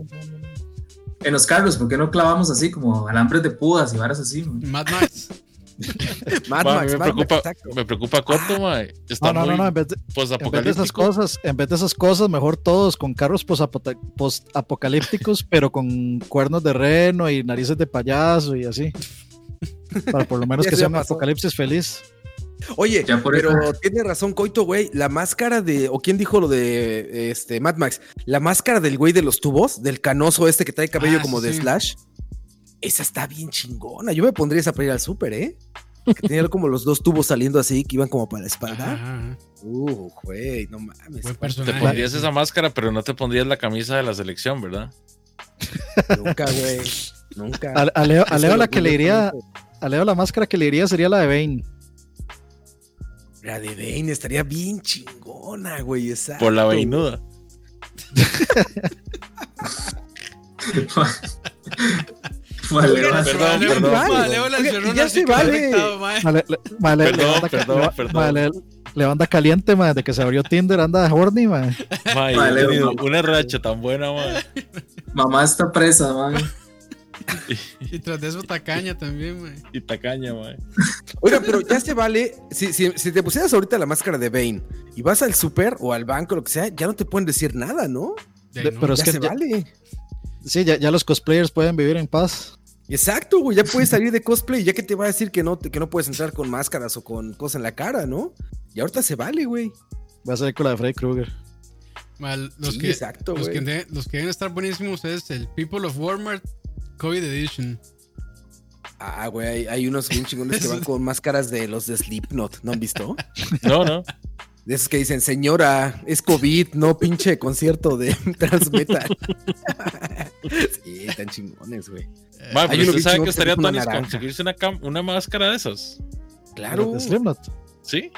En los carros, ¿por qué no clavamos así como alambres de púas y varas así? Mad Max. *laughs* Mad Max, me, Mad Max, preocupa, exacto. me preocupa Coto, mae. Está No, no, no, muy no, en vez, de, en vez de esas cosas, en vez de esas cosas, mejor todos con carros post-apocalípticos, *laughs* pero con cuernos de reno y narices de payaso y así. Para por lo menos *laughs* que se sea un apocalipsis feliz. Oye, Ya por pero eso- tiene razón Coito, güey. La máscara de. ¿O quién dijo lo de este Mad Max? La máscara del güey de los tubos, del canoso este que trae cabello Ah, como sí, de. Slash. Esa está bien chingona. Yo me pondría esa para ir al súper, ¿eh? Que tenía *laughs* como los dos tubos saliendo así que iban como para la espalda. ajá. Uh, güey, no mames. Buen Te pondrías esa máscara, pero no te pondrías la camisa de la selección, ¿verdad? Nunca, güey. *laughs* Nunca. A, a Leo, a Leo la que le iría, a Leo la máscara que le iría sería la de Bane. La de Bane estaría bien chingona, güey. Exacto. Por la veinuda. *laughs* Vale, vale. Perdón, vale. en ya se vale. Vale, le- vale, le Perdón, vale, le anda caliente, man, de que se abrió Tinder, anda horny, man. Vale, una racha tan buena, mae. Mamá está presa, man. Y tras de eso, tacaña también, mae. Y tacaña, mae. Oiga, pero ya se vale. Si, si, si te pusieras ahorita la máscara de Bane y vas al súper o al banco, lo que sea, ya no te pueden decir nada, ¿no? De pero es ya que se ya- vale. Sí, ya, ya los cosplayers pueden vivir en paz. Exacto, güey. Ya puedes salir de cosplay, ya que te va a decir que no, que no puedes entrar con máscaras o con cosas en la cara, ¿no? Y ahorita se vale, güey. Va a ser con la de Freddy Krueger. Mae, los, Sí, que, exacto, los, güey. que de- los que deben estar buenísimos es el People of Walmart COVID Edition. Ah, güey, hay, hay unos bien chingones que *laughs* van con máscaras de los de Slipknot, ¿no han visto? No, no. De esos que dicen, señora, es COVID, no pinche concierto de *laughs* Transmetal. *laughs* sí, tan chingones, güey. Mae, Hay pero usted sabe que estaría naranja. conseguirse una, cam- una máscara de esas. Claro. De Slipknot. ¿Sí?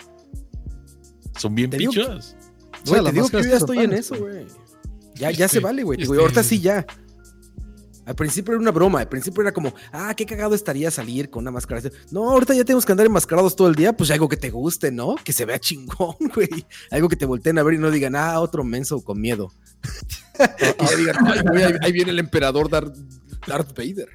Son bien Te digo que- pichudas. O Güey, sea, te digo que yo ya estoy en eso, güey. Ya, ya se Este, vale, güey. Este- ahorita sí ya. Al principio era una broma, al principio era como, ah, qué cagado estaría salir con una máscara. No, ahorita ya tenemos que andar enmascarados todo el día, pues algo que te guste, ¿no? Que se vea chingón, *laughs* güey. Algo que te volteen a ver y no digan, ah, otro menso con miedo. *laughs* y ya digan, ay, güey, ahí, viene el emperador Darth, Darth Vader.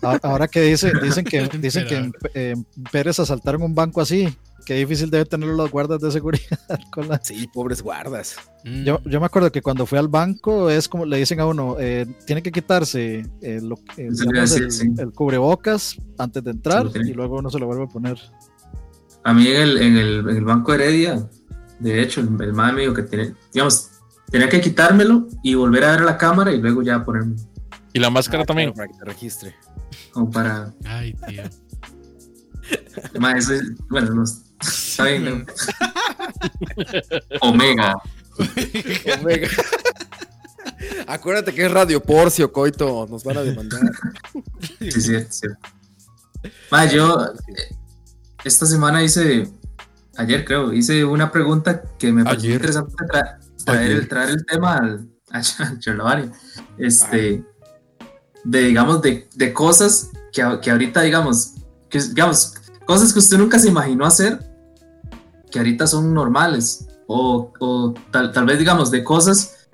Ahora que dice, dicen que *laughs* dicen que en, en Pérez asaltaron un banco así, qué difícil debe tener los guardas de seguridad. *laughs* Con la... Sí, pobres guardas. Mm. yo, yo me acuerdo que cuando fui al banco es como le dicen a uno, eh, tiene que quitarse eh, lo- eh, digamos, el, decir, sí. el cubrebocas antes de entrar tiene. y luego uno se lo vuelve a poner. A mí en el, en el, en el banco Heredia, de hecho, el, el madre que tenía, digamos, tenía que quitármelo y volver a ver la cámara y luego ya ponerme Y la máscara Ah, también. para que te registre. como para... Ay, tío. *laughs* Ma, eso es- bueno, no, *laughs* Omega. Omega. Acuérdate que es Radio Porcio, Coito. Nos van a demandar. Sí, cierto, cierto. Ma, yo eh, esta semana hice, ayer creo, hice una pregunta que me pareció Ayer. interesante tra- traer, el, traer el tema al, *laughs* a. Este, de, digamos, de, de cosas que, que ahorita, digamos, que, digamos, cosas que usted nunca se imaginó hacer, que ahorita son normales. O, o tal, tal vez, digamos, de cosas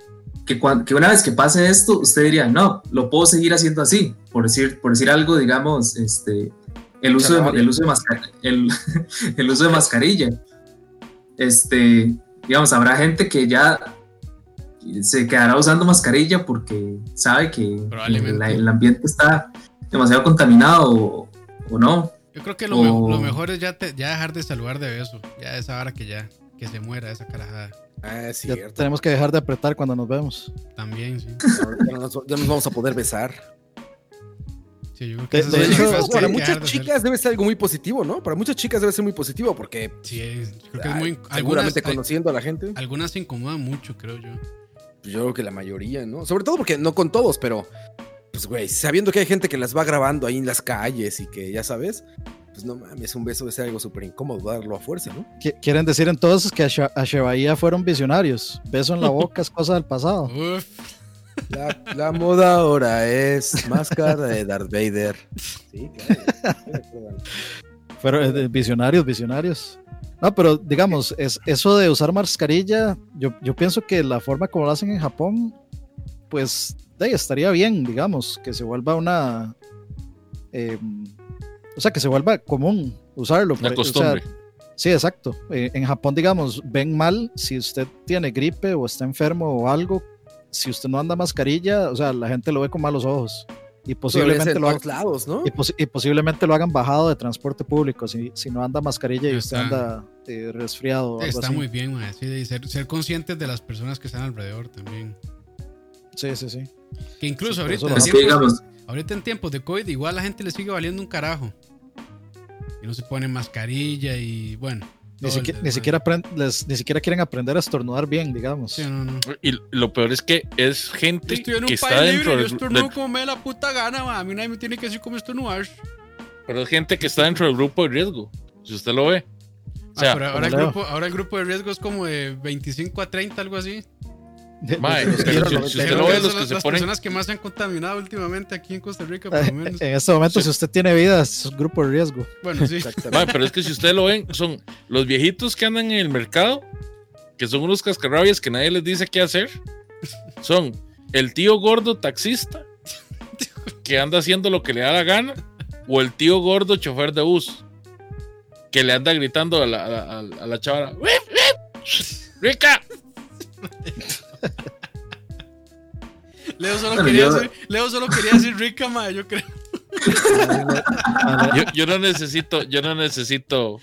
que, cuan- que una vez que pase esto, usted diría, no, lo puedo seguir haciendo así, por decir, por decir algo, digamos, este, el uso de, el uso de, el, *laughs* el uso de mascarilla. Este, digamos, habrá gente que ya se quedará usando mascarilla porque sabe que la- el ambiente está demasiado contaminado o, o no. Yo creo que lo, me- O- lo mejor es ya, te- ya dejar de saludar de beso. Ya esa hora que ya que se muera esa carajada. Ah, es Ya cierto. tenemos que dejar de apretar cuando nos vemos. También, sí. Ya nos, ya nos vamos a poder besar. Sí, yo creo que De- es hecho, para muchas hacer. chicas debe ser algo muy positivo, ¿no? Para muchas chicas debe ser muy positivo porque Sí, es- yo creo que es muy. Algunas, seguramente hay- conociendo a la gente, algunas se incomodan mucho, creo yo. yo creo que la mayoría, ¿no? Sobre todo porque no con todos, pero pues güey, sabiendo que hay gente que las va grabando ahí en las calles y que ya sabes, pues no mames, un beso debe ser algo súper incómodo darlo a fuerza, ¿no? Qui- Quieren decir entonces que Asha- Ashebaía fueron visionarios. Beso en la boca es cosa del pasado. *laughs* Uf, La, la moda ahora es máscara de Darth Vader. Sí, claro. Fueron eh, visionarios, visionarios. No, pero digamos, es, eso de usar mascarilla, yo, yo pienso que la forma como lo hacen en Japón, pues ahí estaría bien, digamos, que se vuelva una. eh, o sea, que se vuelva común usarlo. Una por- o sea, costumbre. sí, exacto. Eh, en Japón, digamos, ven mal si usted tiene gripe o está enfermo o algo. Si usted no anda mascarilla, o sea, la gente lo ve con malos ojos. Y Posiblemente posiblemente en lo, haga- todos lados, ¿no? y, posi- y posiblemente lo hagan bajado de transporte público si, si no anda mascarilla y usted está. anda eh, resfriado o algo está así. muy bien, sí, de ser, ser conscientes de las personas que están alrededor también. Sí, sí, sí. Que incluso Sí, ahorita, en que tiempos, ahorita en tiempos de COVID, igual a la gente le sigue valiendo un carajo. Y no se pone mascarilla y bueno. Ni, siquiera, ni, siquiera les- ni siquiera quieren aprender a estornudar bien, digamos. Sí, no, no. Y lo peor es que es gente estoy en que un está país libre, dentro yo del, estornudo del- como me la puta gana, ma. A mí nadie me tiene que decir cómo estornudar. pero es gente que está dentro del grupo de riesgo. Si usted lo ve. O Ah, sea, pero ahora el, grupo, ahora el grupo de riesgo es como de 25 a 30, algo así. Mae, si- si usted lo ve, los que las, se las ponen- personas que más se han contaminado últimamente aquí en Costa Rica, por lo menos. En este momento, Sí. si usted tiene vida, es un grupo de riesgo. Bueno, sí. Mae, pero es que si ustedes lo ven, son los viejitos que andan en el mercado, que son unos cascarrabias que nadie les dice qué hacer. Son el tío gordo taxista, que anda haciendo lo que le da la gana, o el tío gordo chofer de bus, que le anda gritando a la, a la, a la chavala: "Whip, whip, ¡Rica! Leo solo, Bueno, quería yo- decir, Leo solo quería decir rica, ma, yo creo. Yo, yo no necesito, yo no necesito,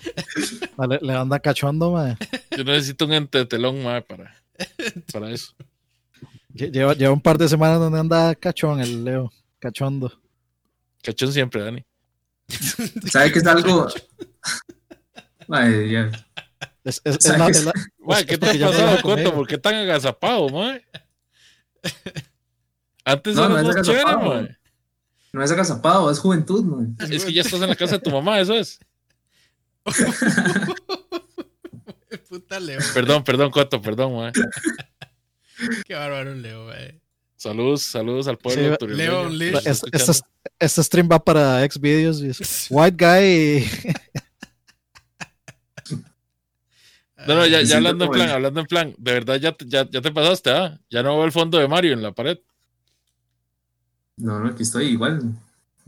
vale, le anda cachondo, mae. yo no necesito un entretelón mae, para, para eso. Lle- Lleva, lleva un par de semanas donde anda cachón el Leo. Cachondo. Cachón siempre, Dani. ¿sabe que es algo? *laughs* Ay, ya. Es, es- es ¿Sabe *laughs* la- qué te porque ha ya no pasado, Coto? ¿Por qué tan agazapado, mae? *laughs* Antes No, no eras es más chévere, agazapado. mae. No es agazapado, es juventud, man. Es que ya estás en la casa de tu mamá, eso es. *laughs* Puta Leo. Perdón, perdón, Coto, perdón, mae. Qué bárbaro Leo, ma. Saludos, saludos al pueblo Sí, Leo este, este stream va para Xvideos. y es White Guy. No, no, ya, hablando en plan, el- hablando en plan, de verdad ya, te- ya, ya te pasaste, ¿ah? Ya no veo el fondo de Mario en la pared. No, no, aquí estoy igual.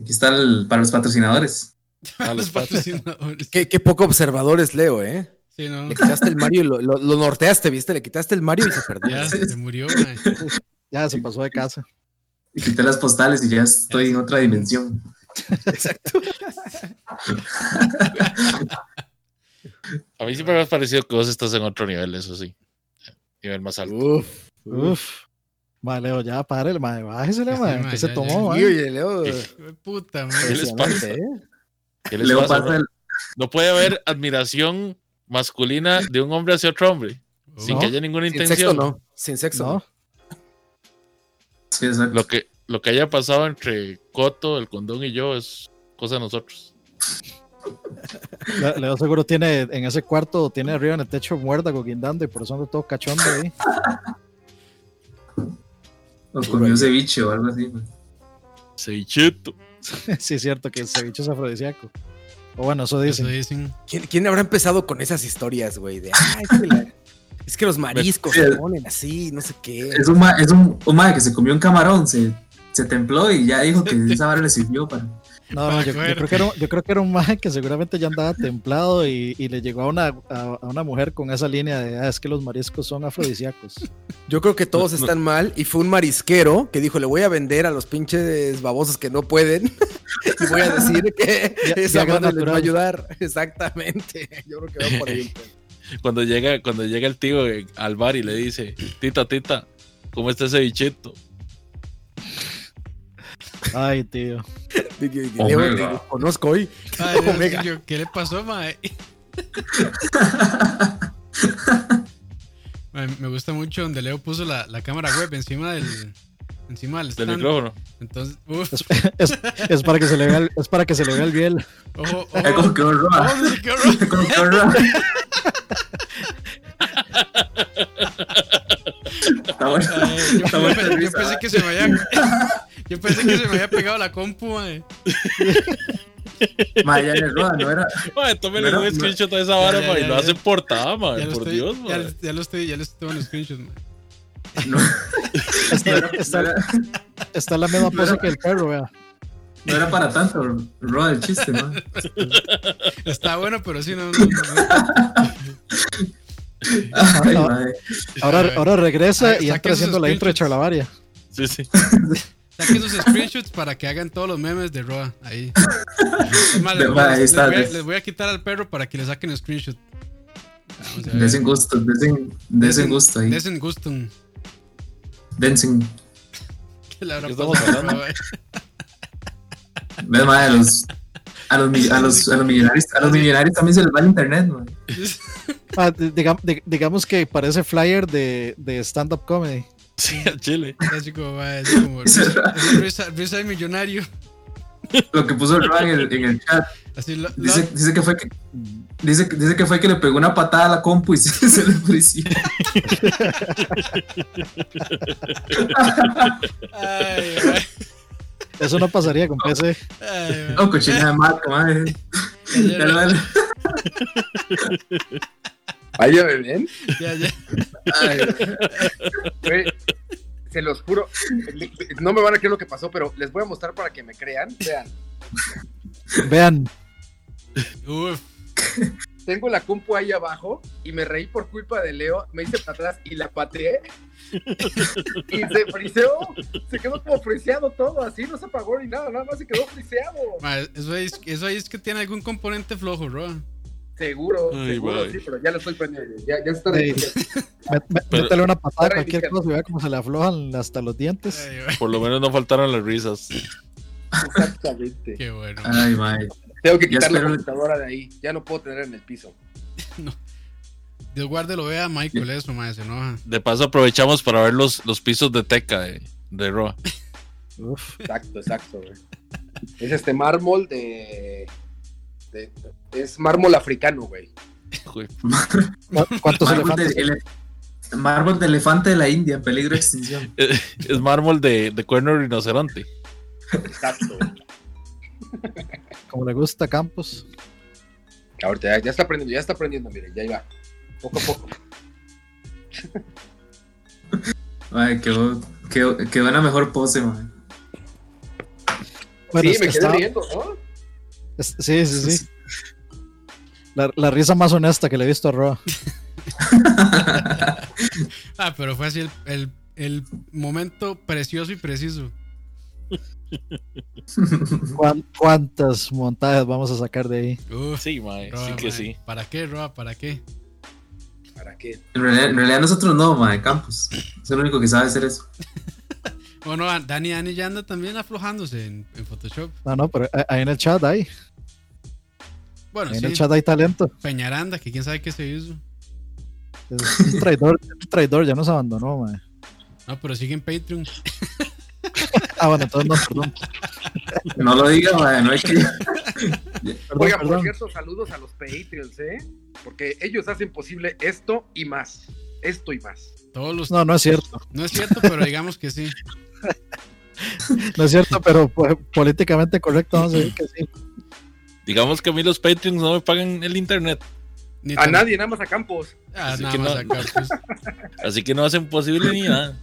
Aquí está el, para los patrocinadores. Ah, *laughs* Los patrocinadores. Qué, qué poco observador es Leo, ¿eh? Sí, no. Le quitaste el Mario y lo, lo- lo norteaste, ¿viste? Le quitaste el Mario y se perdió. Ya se murió. *laughs* Ya se pasó de casa. Y quité las postales y ya estoy en otra dimensión. *laughs* A mí siempre me ha parecido que vos estás en otro nivel, eso sí. Nivel más alto. Uf. Uf. Mae, Leo, ya párele, mae. Bájesele, Ya, mae. mae, ¿Qué se ya, tomó, Y mae? oye, Leo. Puta, ma. ¿Qué les pasa? ¿eh? ¿Qué les Leo pasa, pasa no? el- No puede haber admiración masculina de un hombre hacia otro hombre, sin No. que haya ninguna Sin sexo intención. no. Sin sexo no. No. Sí, exacto. Lo que, lo que haya pasado entre Coto, el condón y yo es cosa de nosotros. *laughs* Le- Leo seguro tiene en ese cuarto, tiene arriba en el techo muérdago guindando y por eso anda todo cachondo ahí. O comió ceviche o algo así. man. Cevichito. *laughs* sí, es cierto que el ceviche es afrodisíaco. O bueno, eso Eso dicen. ¿Quién, quién habrá empezado con esas historias, güey? De, ah, es que, la- es que los mariscos se ponen así, no sé qué. Es un, ma- es un, un mae que se comió un camarón, se, se templó y ya dijo que esa vara le sirvió para. No, no, yo, creo que era, un- yo creo que era un maje que seguramente ya andaba templado y, y le llegó a una, a, a una mujer con esa línea de ah, es que los mariscos son afrodisíacos. Yo creo que todos están mal y fue un marisquero que dijo, le voy a vender a los pinches babosos que no pueden *laughs* y voy a decir que *laughs* Ya- esa madre les va a ayudar. *laughs* Exactamente. Yo creo que va por ahí. Cuando llega, cuando llega el tío eh, al bar y le dice, tita, tita, ¿cómo está ese bichito? Ay, tío. Omega. Leo, te conozco hoy. Ay, *laughs* Dios Omega. mío, ¿Qué le pasó, mae? *laughs* Mae, Me gusta mucho donde Leo puso la, la cámara web encima del encima del Del micrófono. Entonces, uf, Es, es- es para que se le vea el, es para que se le vea el biel. ojo, Es como que. Oh. Como que. *laughs* Está bueno. Está yo yo pensé ¿eh? que se me había yo pensé que se me había pegado la compu, mae. *laughs* Ma, ya el roa, no era. Mae, tómele No, un no. screenshot a esa vara, mae, y lo hacen portada, mae. Por estoy, Dios, ya, mae. ya lo estoy, ya lo estoy tomando screenshots, mae. No, *laughs* Está, era, está- no era- está la misma pose que el perro, vea. no era para tanto, roa el chiste, ¿no? *laughs* Está bueno, pero sí, no, no, no. Ay, no. mae. Ahora, ahora regresa Ay, y saque entra haciendo la intro de. Charlavaria. Sí, sí. Saquen sus screenshots para que hagan todos los memes de Roa ahí. *laughs* Es más, les, voy les está. voy a, les voy a quitar al perro para que le saquen screenshot. Desen gusto, desen, desen gusto ahí. Desen gustum. Densen. *laughs* ¿Qué le habrá ¿Qué pasado estamos a los. A los, a, los, a, los millonarios, a los millonarios también se les va el internet, man. *laughs* Ah, di- digam- di- digamos que parece flyer de, de stand-up comedy. Sí, *laughs* al chile. Así como, va, así como risa, *laughs* risa, risa de millonario. Lo que puso Roa en el, en el chat. Así lo, lo- Dice, dice que fue que. Dice, dice que fue que le pegó una patada a la compu y *laughs* se, se le. Ay, ay, Eso no pasaría con PC. ay, No, cochina de marca, madre. Ya, Ya ya me ven. ya, ya. Ay, güey, se los juro. No me van a creer lo que pasó, pero les voy a mostrar para que me crean. Vean, Vean, Uf. tengo la compu ahí abajo y me reí por culpa de Leo. Me hice para atrás y la pateé. Y se friseó. Se quedó como friseado todo, así no se apagó ni nada, nada más se quedó friseado. Eso es, eso ahí es que tiene algún componente flojo, Roa. Seguro, Ay, seguro, bye. sí, pero ya lo estoy prendiendo. Ya, ya está *laughs* métele una patada a cualquier cosa y vea cómo se le aflojan hasta los dientes. Ay, Por lo menos no faltaron las risas. Exactamente. qué bueno. Ay, madre. Tengo que quitar la computadora de ahí. Ya no puedo tener en el piso. *laughs* Dios guarde lo vea Michael eso, ma, se enoja. De paso aprovechamos para ver los, los pisos de teca de, de Roa. Uf. Exacto, exacto, güey. Es este mármol de, de- Es mármol africano, güey. Güey. ¿Cu- ¿Cuántos Mármol elefantes? de, mármol de elefante de la India, en peligro de extinción. *laughs* Es mármol de, de cuerno de rinoceronte. Exacto. Como le gusta Campos. Ahorita ya, ya está aprendiendo, ya está aprendiendo, miren, ya iba. Poco a poco. *laughs* Ay, qué, qué, qué buena mejor pose, man. Bueno, sí, me quedé estaba- riendo, ¿no? Es- sí, sí, sí. La, la risa más honesta que le he visto a Roa. *laughs* Ah, pero fue así el, el, el momento precioso y preciso. ¿Cuán- ¿Cuántas montajes vamos a sacar de ahí? Uf, Sí, mae, Roa, sí que sí. ¿Para qué, Roa? ¿Para qué? ¿Para qué? En realidad, en realidad nosotros no, man, Campos. Es el único que sabe hacer eso. Bueno, Dani Dani ya anda también aflojándose en, en Photoshop. No, no, pero ahí en el chat hay. Bueno, Ahí sí, en el chat hay talento. Peñaranda, que quién sabe qué se hizo. Es un traidor, es *laughs* un traidor, ya nos abandonó, mae. No, pero sigue en Patreon. *laughs* Ah, bueno, entonces no, perdón. No lo diga, man, no hay que. Perdón, Oigan, por perdón. cierto, saludos a los Patreons, ¿eh? Porque ellos hacen posible esto y más. Esto y más. Todos los... No, no es cierto. No es cierto, pero digamos que sí. No es cierto, pero po- políticamente correcto vamos a decir que sí. Digamos que a mí los Patreons no me pagan el internet. Ni A nadie, nada más a Campos. Ah, Así nada que más no. acá. *laughs* Así que no hacen posible ni nada.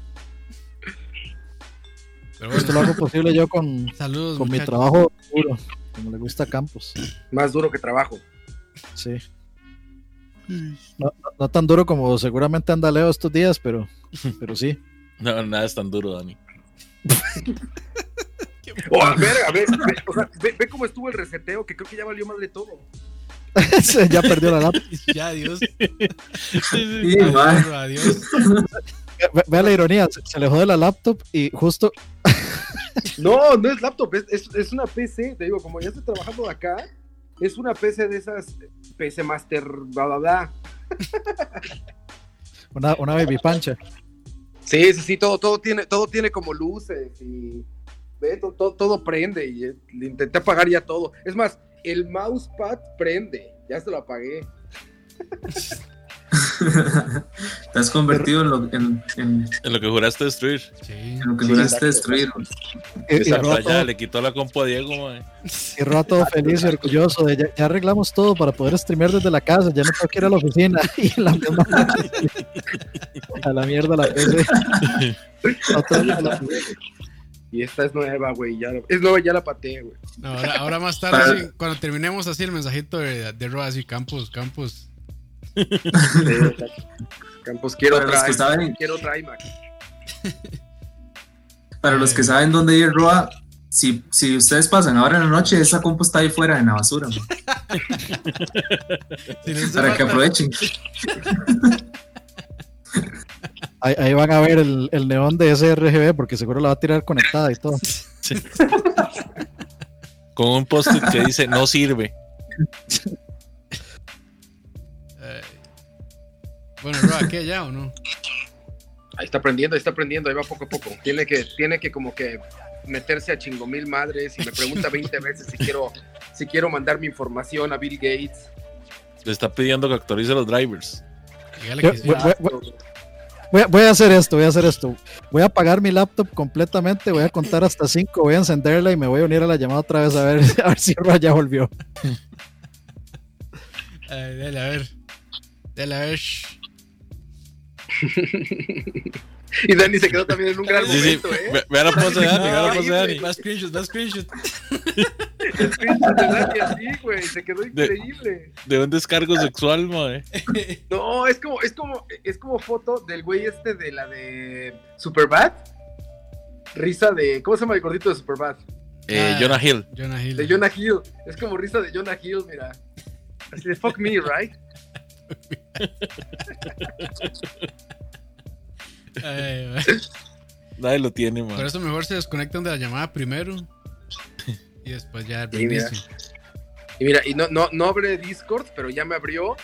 Pero Esto bueno, lo hago posible yo con, saludos, con mi trabajo duro, como le gusta a Campos. Más duro que trabajo. Sí. No, no- no tan duro como seguramente anda Leo estos días, pero, pero sí. *laughs* No, nada es tan duro, Dani. *laughs* Oh, a ver, a ver, ve, *laughs* o sea, ve, ve cómo estuvo el reseteo, que creo que ya valió más de todo. ya perdió la laptop. *laughs* Ya, adiós. Sí. Adiós, adiós. Ve- Vea la ironía, se, se le jode la laptop y justo No, no es laptop, es, es, es una PC. Te digo, como ya estoy trabajando de acá, es una PC de esas PC Master, bla, bla, bla. Una, una baby pancha. Sí, sí, sí, todo, todo, tiene, todo tiene como luces y ve, todo, todo, todo prende y eh, le intenté apagar ya todo. Es más, el mousepad prende, ya se lo apagué. Te has convertido en lo, en, en- En lo que juraste destruir. Sí. en lo que Sí, juraste exacto. destruir. Todo- le quitó la compu a Diego, mae. y Roa todo feliz y orgulloso de ya, ya arreglamos todo para poder streamear desde la casa, ya no tengo que ir a la oficina *laughs* y la misma *laughs* a la mierda la PC. *laughs* Y esta es nueva, güey, ya, es nueva, ya la pateé, güey. No, ahora, ahora más tarde, sí, cuando terminemos así el mensajito de, de Roa, así. Sí, exacto. Campos, quiero otra, que saben- quiero otra iMac. Para los que saben dónde ir, Roa, si, si ustedes pasan ahora en la noche, esa compu está ahí fuera en la basura, *laughs* para que aprovechen. *laughs* Ahí, ahí van a ver el, el neón de sRGB porque seguro la va a tirar conectada y todo. Con un post que dice no sirve. Eh, bueno, Roa, ¿qué ya o no? Ahí está aprendiendo, ahí está aprendiendo, ahí va poco a poco. Tiene que, tiene que como que meterse a chingo mil madres y me pregunta *laughs* 20 veces si quiero, si quiero mandar mi información a Bill Gates. Le está pidiendo que actualice los drivers. Yo- voy- voy- voy- Voy a, voy a hacer esto, voy a hacer esto. Voy a apagar mi laptop completamente, voy a contar hasta 5, voy a encenderla y me voy a unir a la llamada otra vez a ver, *laughs* a ver si Roa ya volvió. Ay, dale, a ver. Dale, a ver. *laughs* Y Dani se quedó también en un gran Sí, sí. momento, ¿eh? Ve, ve a la pose de Dani, ve a la pose de Dani. Va screenshot, va screenshot. Screenshot de Dani así, güey, se quedó increíble. De un descargo sexual, mae. No, es como, es como, es como foto del güey este de la de Superbad. Risa de, ¿cómo se llama el gordito de Superbad? Eh, Ah. Jonah Hill. Jonah Hill. De Jonah Hill. Es como risa de Jonah Hill, mira. Así de fuck me, right? Ay. Nadie lo tiene, Por mae. eso mejor se desconectan de la llamada primero. Y después ya Sí, mira. Y mira, y no, no, no abre Discord, pero ya me abrió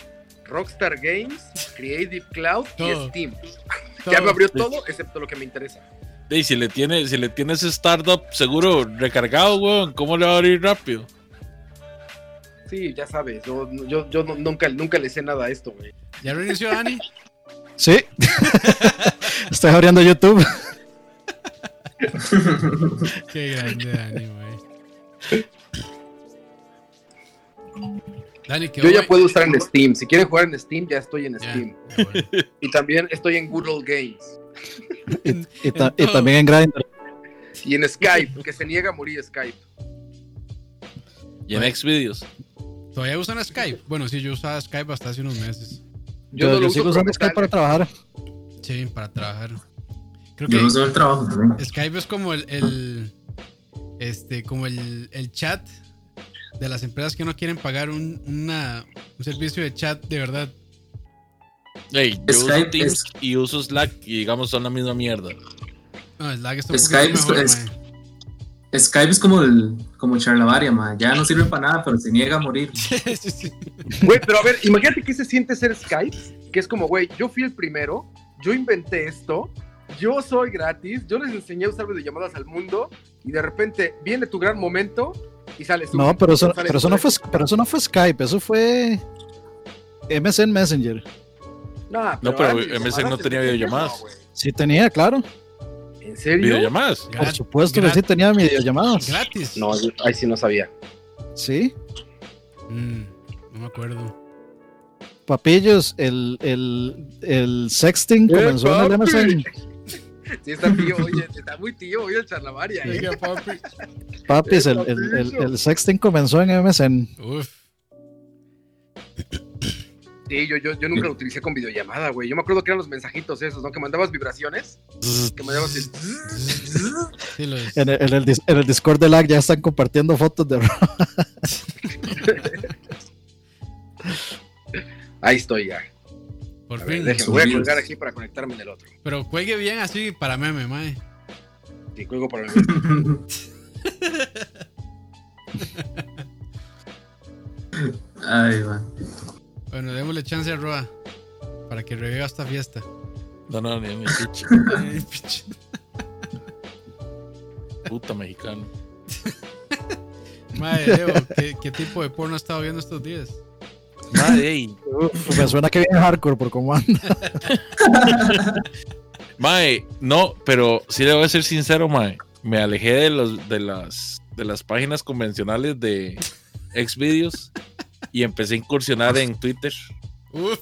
Rockstar Games, Creative Cloud Todo. y Steam. Todo. Ya me abrió todo, excepto lo que me interesa. Y si le tiene, si le tienes startup seguro recargado, weón, ¿cómo le va a abrir rápido? Sí, ya sabes, yo, yo, yo nunca, nunca le sé nada a esto, güey. ¿Ya reinició Dani? Sí. *laughs* Estoy abriendo YouTube. *laughs* Qué grande Dani, güey. Dani, ¿qué Yo ya puedo estar en Steam. Si quieren jugar en Steam, ya estoy en Steam. bueno. *laughs* Y también estoy en Google Games. Y, ta- y también en Grindr. Y en Skype, que se niega a morir Skype. Y en Bueno. Xvideos. ¿Todavía usan Skype? Bueno, sí, yo usaba Skype hasta hace unos meses. Yo Yo, no yo lo sigo uso usando Skype para trabajar. Sí, para trabajar. Creo Yo que no sé el trabajo también. Skype es como el, el- este, como el, el chat de las empresas que no quieren pagar un, una- un servicio de chat de verdad. Ey, yo uso Skype Teams es- y uso Slack y digamos son la misma mierda. No, Slack está un Skype mejor, es-. Skype es como el como charlavaria, man. Ya no sirve para nada, pero se niega a morir. *laughs* Sí, sí, sí. Güey, pero a ver, imagínate qué se siente ser Skype, que es como, güey, yo fui el primero, yo inventé esto, yo soy gratis, yo les enseñé a usar videollamadas al mundo, y de repente viene tu gran momento y sales tú. No, pero eso, Sales pero eso tú. no fue, pero eso no fue Skype, eso fue MSN Messenger. Nah, No, pero MSN no tenía en videollamadas. no. Sí tenía, claro. ¿En serio? ¿Videollamadas? Por supuesto que sí tenía videollamadas. Gratis. No, yo- ahí sí no sabía. Sí. Mm, no me acuerdo. Papillos, el, el, el sexting ¡Eh, comenzó en el papi! MSN. *laughs* Sí, está tío, oye, está muy tío, oye, el charlavaria, ¿eh? Oiga, papi. Papis, el, el, el, el sexting comenzó en MSN. Uf. Sí, yo, yo, yo nunca lo utilicé con videollamada, güey. Yo me acuerdo que eran los mensajitos esos, ¿no? Que mandabas vibraciones, que mandabas el... Sí, En el, en el dis- en el Discord de LAG ya están compartiendo fotos de Ahí estoy ya. por A ver, fin. déjenme, voy a colgar aquí para conectarme en el otro. Pero juegue bien así para meme, mae. Y juego para el *laughs* Ay, man. Bueno, démosle chance a Roa para que reviva esta fiesta. No, no, ni mi *laughs* piche. Puta mexicano. *laughs* Madre, Leo, ¿qué, qué tipo de porno has estado viendo estos días? Madre, ey. Uf, *laughs* me suena que viene hardcore por cómo anda. Mae, no, pero sí debo ser sincero, Mae. Me alejé de los de las de las páginas convencionales de Xvideos y empecé a incursionar en Twitter. Uf,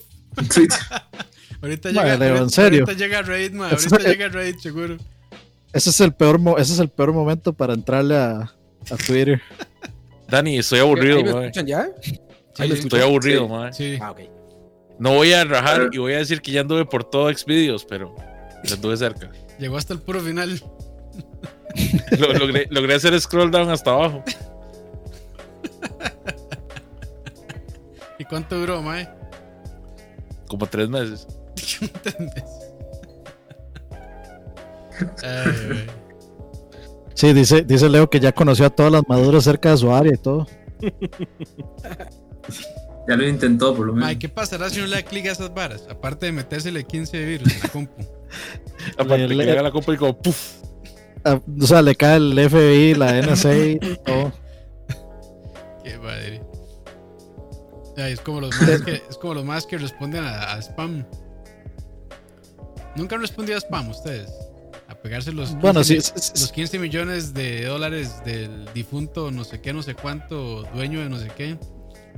Twitter. *laughs* ahorita Madre, llega, ¿en ahorita- serio? ahorita llega. Ese es Ahorita llega Raid, seguro. Ese es el peor, mo- ese es el peor momento para entrarle a, a Twitter. *laughs* Dani, estoy aburrido, ¿Ahí me escuchan ya? Sí, Estoy aburrido, Sí. sí. Ah, ok. No voy a rajar Pero- y voy a decir que ya anduve por todo Xvideos, pero anduve cerca. Llegó hasta el puro final. *laughs* Lo- logré, logré hacer scroll down hasta abajo. ¿Y cuánto duró, mae? Como tres meses. *laughs* Ay, güey. Sí, dice, dice Leo que ya conoció a todas las maduras cerca de su área y todo. Ya lo intentó, por lo menos. Mae, ¿qué pasará si uno le da clic a esas varas? Aparte de metérsele 15 virus en la compu. *laughs* Aparte Le- que le- la copa y como puff. Ah, O sea, le cae el FBI, la NSA y todo. Qué madre. Es como los más que, es como los más que responden a, a spam. Nunca han respondido a spam ustedes. A pegarse los 15, Bueno, sí, mi- sí, sí. los 15 millones de dólares del difunto no sé qué, no sé cuánto, dueño de no sé qué,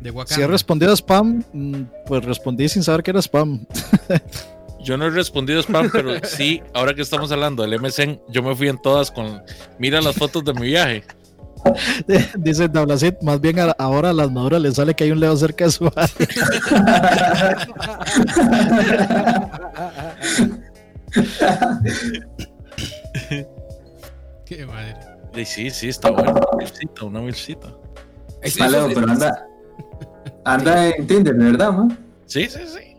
de Wakanda. Si he respondido a spam, mm, pues respondí sin saber que era spam. *laughs* Yo no he respondido spam, pero sí, ahora que estamos hablando del MSN, yo me fui en todas con. Mira las fotos de mi viaje. *laughs* Dice Dablacit, más bien ahora a las maduras les sale que hay un Leo cerca de su. *laughs* Qué madre. Sí, sí, está bueno. Una milcita, una milcita. Es- Vale, eso- pero anda. Anda en Tinder, ¿de verdad, man? Sí, sí, sí.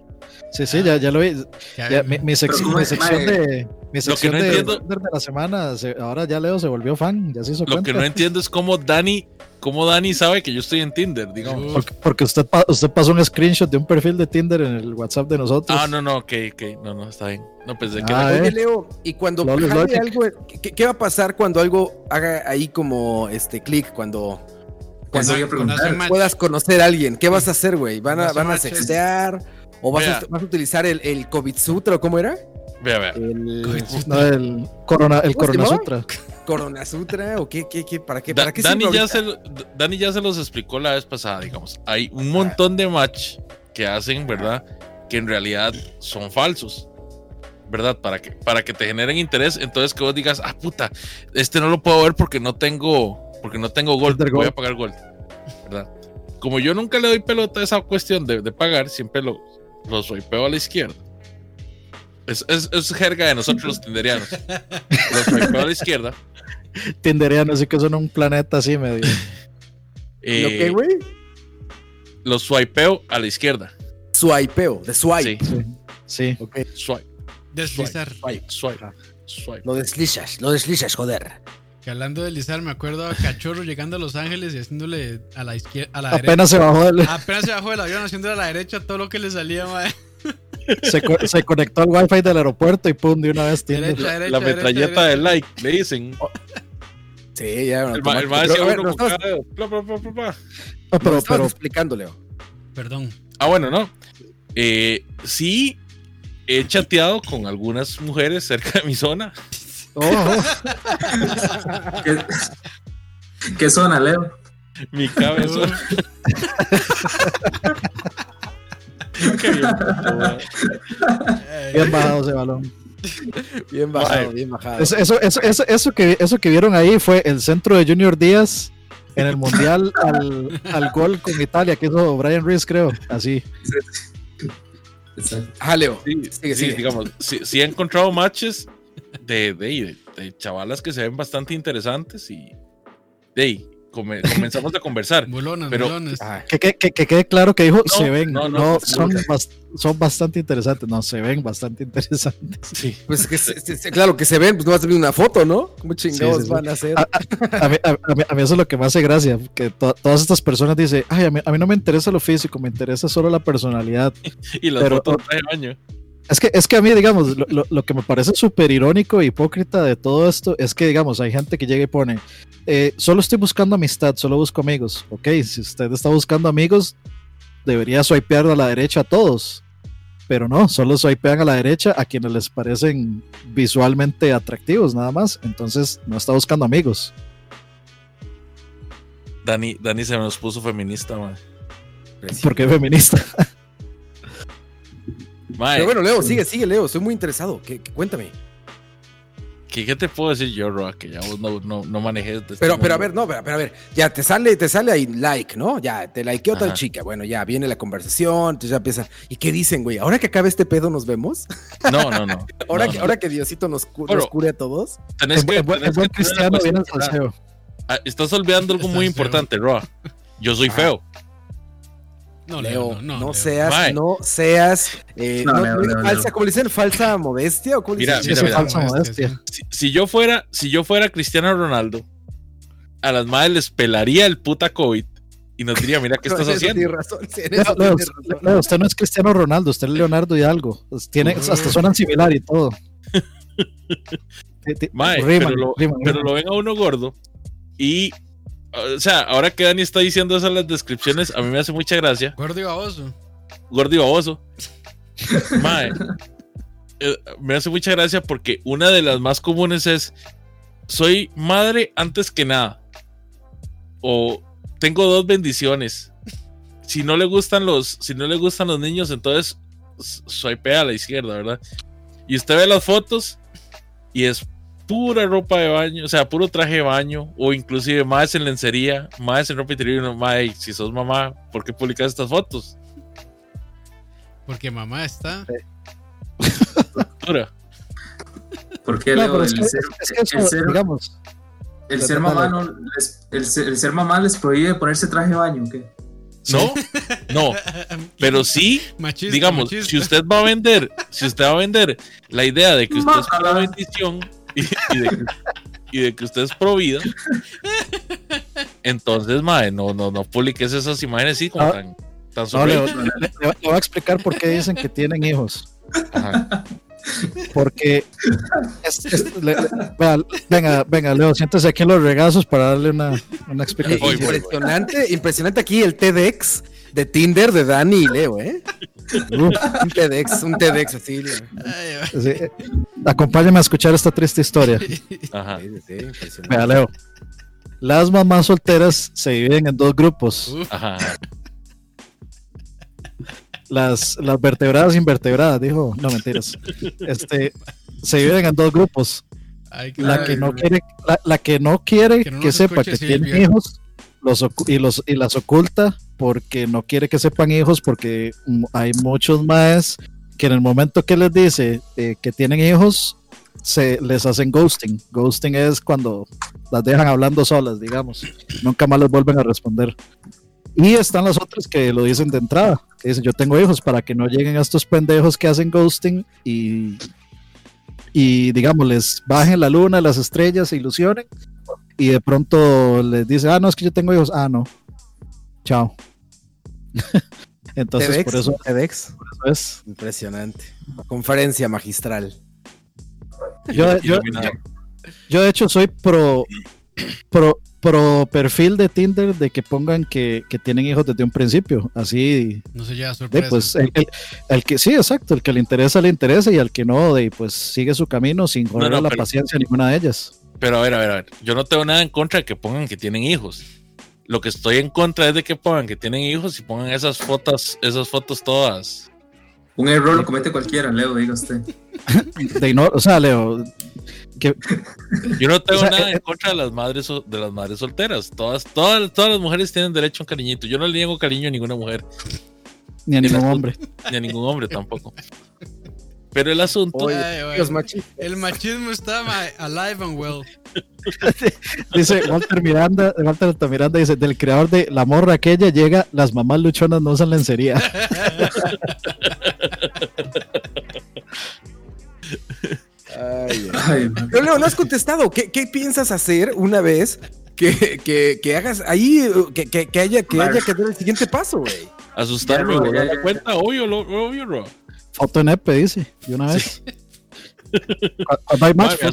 Sí, sí, ya, ya lo vi. Ya, mi, mi sec- Pero ¿cómo mi es, sección de mi sección no de, entiendo- Tinder de la semana, se- ahora ya Leo se volvió fan, ya se hizo Lo cuenta. que no entiendo es cómo Dani, cómo Dani sabe que yo estoy en Tinder, digamos. Porque, porque usted, pa- usted pasó un screenshot de un perfil de Tinder en el WhatsApp de nosotros. Ah, no, no, ok, ok. No, no, está bien. No pensé que Ah, era- Oye, eh. Leo, y cuando algo, ¿qué, qué va a pasar cuando algo haga ahí como este clic? Cuando Cuando- preguntar. puedas conocer a alguien, ¿qué vas a hacer, güey? ¿Van a, van a sextear? ¿O vas, a, vas a utilizar el, el COVID Sutra o cómo era? Vea, vea. El No, el Corona, el ¿Cómo se Corona? Sutra. Corona Sutra o qué, qué, qué, para qué, Da- para qué Dani, ya ahorita? se, Dani ya se los explicó la vez pasada, digamos. Hay un montón de match que hacen, ¿verdad? Que en realidad son falsos. ¿Verdad? Para que, para que te generen interés. Entonces que vos digas, ah, puta, este no lo puedo ver porque no tengo, porque no tengo gold. Voy a Gold. pagar gold. ¿Verdad? Como yo nunca le doy pelota a esa cuestión de, de pagar, siempre lo, lo swipeo a la izquierda. Es, es, es jerga de nosotros los tinderianos. Lo swipeo *laughs* a la izquierda. Tinderiano, así que son un planeta así medio. eh, ¿Lo qué, güey? lo swipeo a la izquierda. Swipeo, de swipe. Sí, Sí. Ok, swipe, Deslizar. swipe. swipe, swipe. Lo deslizas, lo deslizas, joder. Que hablando de deslizar, me acuerdo a Cachorro llegando a Los Ángeles y haciéndole a la izquierda, a la derecha. Apenas se bajó, del- Apenas se bajó del avión haciéndole a la derecha todo lo que le salía, mae. Se, co- se conectó al wifi del aeropuerto y pum, de una vez. Derecha, derecha, La derecha, metralleta de like, le dicen. Sí, ya. El ma- el Pero, ver. No, pero, pero explicando, Leo. Perdón. Ah, bueno, no. Eh, sí, he chateado con algunas mujeres cerca de mi zona. oh, oh, *laughs* ¿Qué, ¿Qué zona, Leo? Mi cabeza. *laughs* Qué *laughs* bien, bajado ese balón. *laughs* Bien bajado, bien bajado. Eso, eso, eso, eso, eso que, eso que vieron ahí fue el centro de Junior Díaz en el Mundial *laughs* al, al gol con Italia, que hizo Brian Reese, creo. Así. Exacto. Ajá, Leo. Sí, Sigue, sí, sigue. digamos, sí, sí he encontrado matches de, de, de, de chavalas que se ven bastante interesantes y de come- comenzamos a conversar. *laughs* Bulonas, Pero- bulones. Ah, Que, que, que, que quede claro que dijo se ven, no, no, no, no, son, no. bas- son bastante interesantes, no, se ven bastante interesantes. *laughs* Sí. Pues que se- se- se- claro que se ven, pues no vas a ver una foto, ¿no? ¿Cómo chingados Sí, sí, sí. van a hacer? A, a mí, a- a mí- a mí eso es lo que me hace gracia, que to- todas estas personas dicen, ay, a mí, a mí no me interesa lo físico, me interesa solo la personalidad. *laughs* Y las Pero- fotos de baño. Es que, es que a mí, digamos, lo, lo- lo que me parece súper irónico e hipócrita de todo esto es que, digamos, hay gente que llega y pone, eh, solo estoy buscando amistad, solo busco amigos. Ok, si usted está buscando amigos, debería swipear a la derecha a todos. Pero no, solo swipean a la derecha a quienes les parecen visualmente atractivos, nada más. Entonces, no está buscando amigos. Dani, Dani se nos puso feminista, man. *laughs* Porque es feminista. Pero bueno, Leo, sigue, sigue, Leo. Estoy muy interesado. ¿Qué, qué- cuéntame. ¿Qué, qué te puedo decir yo, Roa? Que ya vos no, no, no manejes. este Pero, pero a ver, no, pero, pero a ver, ya te sale, te sale ahí like, ¿no? Ya, te likeó tal chica. Bueno, ya viene la conversación, entonces ya empiezan. ¿Y qué dicen, güey? Ahora que acabe este pedo, ¿nos vemos? No, no, no. *laughs* Ahora, No, que, no. ahora que Diosito nos, cu- Bueno, nos cure a todos. Tenés En que, buen- cristiano viene cuestión- salseo. Ah, Estás olvidando algo muy importante, Roa. Yo soy Ah. feo. No, Leo, no, Leo. seas, no seas, eh, No, no, Leo, no, Leo, falsa, Leo. ¿cómo le dicen? ¿Falsa modestia? ¿O cómo le Mira, dicen? Mira, sí, mira. falsa modestia. Si, si yo fuera, si yo fuera Cristiano Ronaldo, a las madres les pelaría el puta COVID y nos diría, mira, ¿qué *laughs* No, estás haciendo? razón, Leo, razón. Usted no es Cristiano Ronaldo, usted es Leonardo y algo. Pues Tiene, hasta suenan similar y todo. *laughs* Mae, riman, pero, lo, riman, pero riman. lo ven a uno gordo y, o sea, ahora que Dani está diciendo eso en las descripciones, a mí me hace mucha gracia. Gordo y baboso. Gordo y baboso. *laughs* Mae, eh, me hace mucha gracia porque una de las más comunes es, soy madre antes que nada. O tengo dos bendiciones. Si no le gustan los, si no le gustan los niños, entonces s- swipea a la izquierda, ¿verdad? Y usted ve las fotos y es pura ropa de baño, o sea, puro traje de baño, o inclusive más en lencería, más en ropa interior, y uno, "Mae, si sos mamá, ¿por qué publicas estas fotos? Porque mamá está. Dura. ¿Por qué, No, Leo? El ser, es que eso, el ser- digamos, el Dale, ser dale. mamá no les- el, ser, el ser mamá les prohíbe ponerse traje de baño, ¿o ¿qué? No, no, *laughs* pero sí, Machista, digamos, machista. si usted va a vender, si usted va a vender la idea de que usted es una bendición y, y de, que, y de que usted es pro vida, entonces, madre, no, no, no publiques esas imágenes así como Ah. tan, tan no, le, le- le voy a explicar por qué dicen que tienen hijos. Ajá. Porque. es- es- le- le- vea, venga, venga, Leo, siéntese aquí en los regazos para darle una, una explicación. Voy, voy, voy. impresionante, impresionante aquí el TEDx de Tinder de Dani y Leo, ¿eh? Uf, Un TEDx, un TEDx así. Sí, eh, acompáñame a escuchar esta triste historia. Ajá. Sí. Vea, Leo. Las mamás solteras se dividen en dos grupos. Ajá. Las, las vertebradas e invertebradas, dijo. No, mentiras. Este, se dividen en dos grupos. ay, La que no quiere, la, la que no quiere Que que, no nos sepa que tiene hijos los y los y las oculta porque no quiere que sepan hijos porque hay muchos más que en el momento que les dice eh, que tienen hijos se les hacen ghosting. Ghosting es cuando las dejan hablando solas, digamos. Nunca más les vuelven a responder. Y están las otras que lo dicen de entrada, que dicen yo tengo hijos para que no lleguen a estos pendejos que hacen ghosting y y digamos les bajen la luna, las estrellas, se ilusionen y de pronto les dice, ah, no, es que yo tengo hijos, ah, no, chao. *laughs* Entonces, TEDx, por eso, TEDx. por eso es. Impresionante. Conferencia magistral. Yo, yo, yo, de hecho, soy pro, pro, pro perfil de Tinder de que pongan que, que tienen hijos desde un principio. Así, No se lleva de, sorpresa. pues, el, el- el que sí, exacto, el que le interesa, le interesa y al que no, de, pues sigue su camino sin joder no, la pero- paciencia a ninguna de ellas. Pero a ver, a ver, a ver. Yo no tengo nada en contra de que pongan que tienen hijos. Lo que estoy en contra es de que pongan que tienen hijos y pongan esas fotos, esas fotos todas. Un error lo comete cualquiera, Leo, diga usted. De no, o sea, Leo, que, Yo no tengo O sea, nada eh, en contra de las madres de las madres solteras. Todas, todas, todas las mujeres tienen derecho a un cariñito. Yo no le niego cariño a ninguna mujer, ni a ningún hombre. ni a ningún hombre tampoco. Pero el asunto, Oye. El machismo está alive and well. *laughs* Dice Walter Miranda, Walter Altamiranda dice, del creador de La morra aquella llega, las mamás luchonas no usan lencería. Ay. Pero Leo, no has contestado. ¿Qué, qué piensas hacer una vez que, que, que hagas ahí, que, que, que haya, que haya que dar el siguiente paso, güey? Asustarme, no, ya. cuenta, obvio, lo, obvio, bro. Foto en EP, dice, de una vez. *laughs* Cuando hay match, Madre, me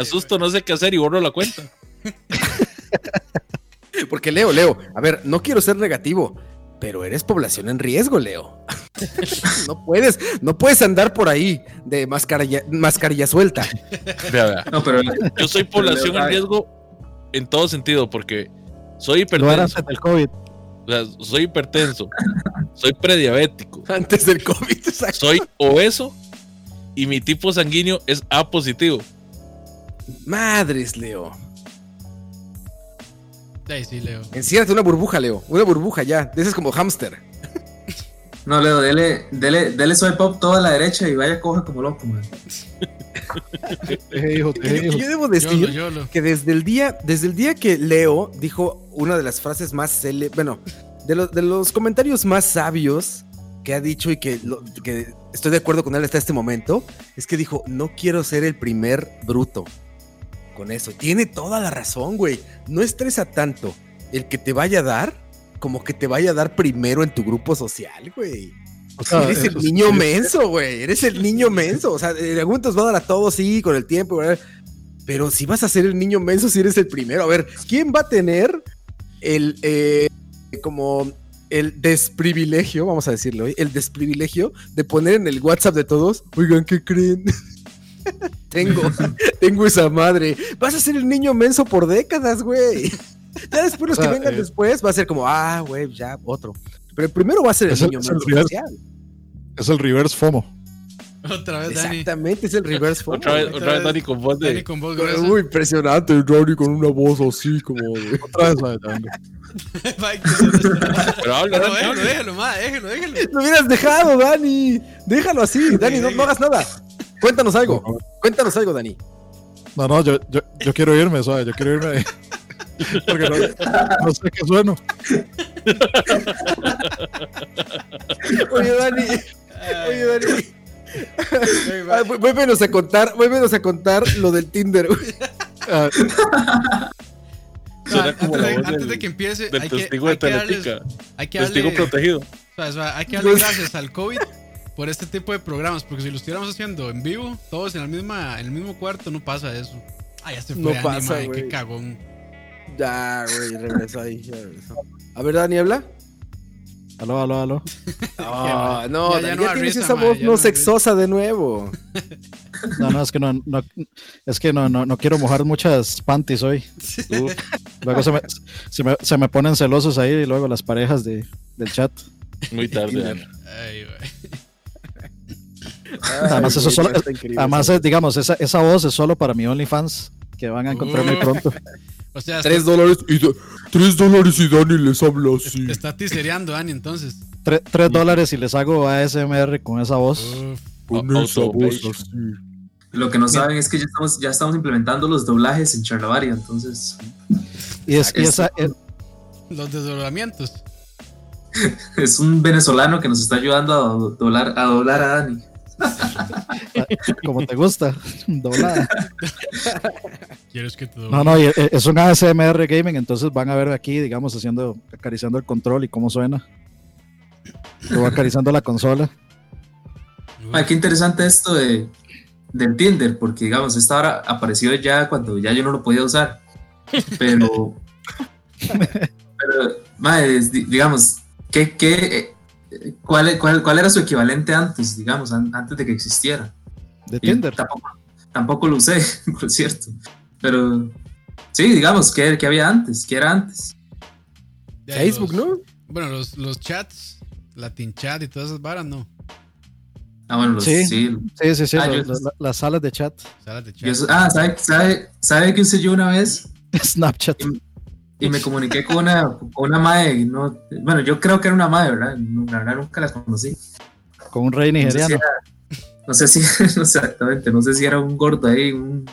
asusto. Me no sé qué hacer y borro la cuenta. *laughs* Porque Leo, Leo, a ver, no quiero ser negativo, pero eres población en riesgo, Leo. *laughs* no puedes, no puedes andar por ahí de mascarilla, mascarilla suelta. Vea, vea. No, pero Yo soy población en riesgo en todo sentido, porque soy hipertenso, antes del COVID. o sea, soy hipertenso, soy prediabético, Antes del COVID, exacto. soy obeso y mi tipo sanguíneo es A positivo. Madres, Leo. Ahí sí, Leo. Enciérrate una burbuja, Leo. Una burbuja ya. De esas como hámster. *laughs* no, Leo, dele, dele, dele swipe up toda la derecha y vaya coja como loco, man. *laughs* Eh, hijo, Y eh, hijo. yo debo decir que desde el día, desde el día que Leo dijo una de las frases más cele, bueno, de, los- de los comentarios más sabios que ha dicho y que, lo- que estoy de acuerdo con él hasta este momento, es que dijo, no quiero ser el primer bruto con eso. Tiene toda la razón, güey. No estresa tanto el que te vaya a dar como que te vaya a dar primero en tu grupo social, güey. O sea, Eres el niño menso, güey. Eres el niño menso. O sea, algún momento va a dar a todos, sí, con el tiempo. Pero si vas a ser el niño menso, si eres el primero. A ver, ¿quién va a tener el, eh, como el desprivilegio, vamos a decirlo, ¿eh? el desprivilegio de poner en el WhatsApp de todos, oigan, ¿qué creen? *laughs* tengo, *laughs* tengo esa madre. Vas a ser el niño menso por décadas, güey. Ya después los que vengan eh, después va a ser como, ah, güey, ya, otro. Pero primero va a ser el Es el- niño es el menso. Es el reverse FOMO. Otra vez, Dani. Exactamente, es el reverse. Otra vez, otra vez Dani con voz Dani de. con voz gruesa. Muy impresionante, Johnny, con una voz así como de... *laughs* Otra vez, Dani. ¿qué es esto? Pero habla, No, Dani, déjalo, déjalo, ma, déjalo, déjalo. Lo hubieras dejado, Dani. Déjalo así, Dani, no, no hagas nada. Cuéntanos algo. Cuéntanos algo, Dani. No, no, yo, yo, yo quiero irme, ¿sabes? Yo quiero irme. *laughs* Porque no, no sé qué sueno. Oye, Dani. Oye, Dani. Ay, vu- vuélvenos a contar, vuélvenos a contar lo del Tinder. güey. Ah, Ah, como antes, de, antes del- de que empiece, Del hay que, testigo hay de que darles, hay que Testigo darle, protegido. o sea, o sea, hay que darle gracias al COVID por este tipo de programas, porque si lo estuviéramos haciendo en vivo, todos en, la misma, en el mismo cuarto, no pasa eso. Ah, ya se fue No pasa, güey. qué cagón. Ya, güey, regresó ahí. ya regresó. A ver, Dani, habla. Aló, aló, aló. *laughs* Ah, no, Ya- no ya tienes esa voz no sexosa de nuevo. No, no, es que no, no es que no, no, no quiero mojar muchas panties hoy. Uf, Luego se me, se me, se me ponen celosos ahí y luego las parejas de, del chat. muy tarde. Ay, güey. Además, eso güey, solo- ya está increíble Además, eso. es, digamos, esa, esa voz es solo para mi OnlyFans, que van a encontrar muy Uh. pronto. *laughs* O sea, Tres está, dólares y da- tres dólares y Dani les habla así. está tisereando Dani entonces. Tre- tres dólares y les hago ASMR con esa voz. Uf. Con esa voz así. Lo que no saben es que ya estamos, ya estamos implementando los doblajes en Charlavaria, entonces Y, es, esa, es- Los desdoblamientos. *laughs* es un venezolano que nos está ayudando a doblar a, doblar a Dani. *laughs* como te gusta, doblada. ¿Quieres que te doble? No, no, eh, es un ASMR gaming, entonces van a ver aquí, digamos, haciendo, acariciando el control y cómo suena. Luego acariciando la consola. Ay, qué interesante esto de, del Tinder, porque digamos, esta hora apareció ya cuando ya yo no lo podía usar. Pero, *laughs* pero di- digamos, ¿qué, qué, cuál, cuál, cuál era su equivalente antes, digamos, an- antes de que existiera? De Tinder. Tampoco, tampoco lo usé, *laughs* por cierto. Pero sí, digamos, ¿qué, qué había antes? ¿Qué era antes? Ya, Facebook, los- ¿no? Bueno, los, los chats, Latin Chat y todas esas varas, no. Ah, bueno, los, Sí. sí. Sí, sí, sí, Ah, yo- la- las salas de chat. Salas de chat. Yo- ah, ¿sabe, sabe, ¿sabe qué usé yo una vez? *laughs* Snapchat. y me comuniqué con una, con una madre, no, bueno, yo creo que era una madre, ¿verdad? La verdad nunca la conocí. Con un rey No sé si nigeriano. era- no sé si, *laughs* no exactamente, no sé si era un gordo ahí, un,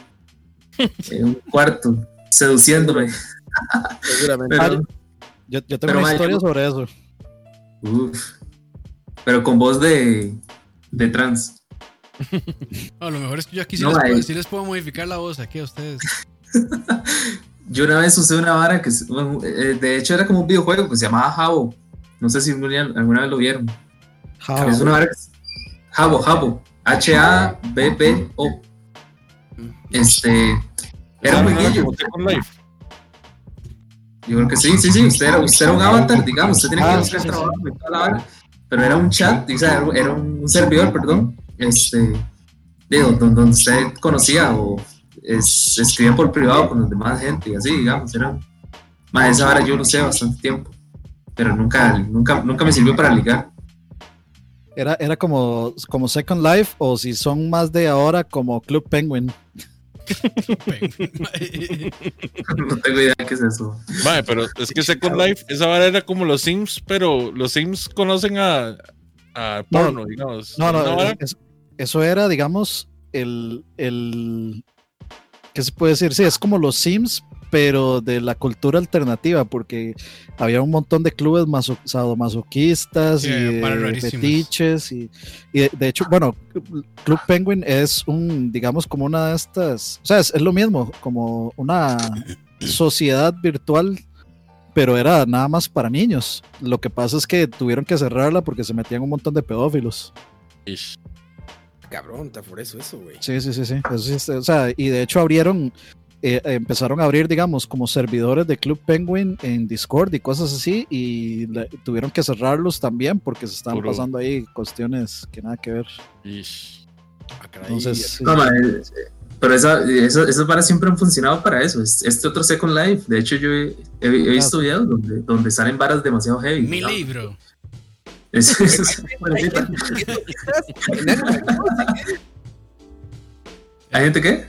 *laughs* en un cuarto, seduciéndome. Seguramente. Pero, Yo, yo tengo Pero, una historia yo- sobre eso. uf. pero con voz de, de trans. *laughs* A lo mejor es que yo aquí sí, No, les, puedo, sí les puedo modificar la voz aquí a ustedes. Yo una vez usé una vara que, eh, de hecho, era como un videojuego que se llamaba Jabo. No sé si alguna, alguna vez lo vieron. Jabo. Es una vara que es- Jabo, Jabo. H-A-B-B-O. Este. Era un jueguillo. Yo creo que sí, sí, sí. Usted era, usted era un avatar, digamos. Usted tiene que Ah, buscar trabajo y toda la vara. Pero era un chat, o sea, era, un servidor, perdón. Este. Digo, donde usted conocía o es- escribía por privado con los demás gente y así, digamos. Era. Más esa vara yo lo sé bastante tiempo. Pero nunca, nunca, nunca me sirvió para ligar. Era, era como, como Second Life o si son más de ahora como Club Penguin. *laughs* no tengo idea qué es eso. Mae, pero es que Second Life, esa vara era como los Sims, pero los Sims conocen a, a No, porno, digamos. No, Una no, vara- es- eso era, digamos, el, el... ¿Qué se puede decir? Sí, es como los Sims, pero de la cultura alternativa, porque había un montón de clubes maso- sadomasoquistas Sí, y de fetiches. Y, y de, de hecho, bueno, Club Penguin es un, digamos, como una de estas... O sea, es, es lo mismo, como una sociedad virtual pero era nada más para niños. Lo que pasa es que tuvieron que cerrarla porque se metían un montón de pedófilos. Ish. Cabrón, está por eso eso, güey. Sí, sí, sí, sí. Eso sí está- o sea, y de hecho abrieron, eh, empezaron a abrir, digamos, como servidores de Club Penguin en Discord y cosas así, y la- tuvieron que cerrarlos también porque se estaban Puro. pasando ahí cuestiones que nada que ver. Ish. Ah. Entonces. No, eh, pero esa, eso, esas varas siempre han funcionado para eso. Es- Este otro Second Life, de hecho, yo he, he- he visto videos donde, donde salen varas demasiado heavy. Mi ¿no? libro. Es- es- Hay gente *laughs* ¿Hay gente qué?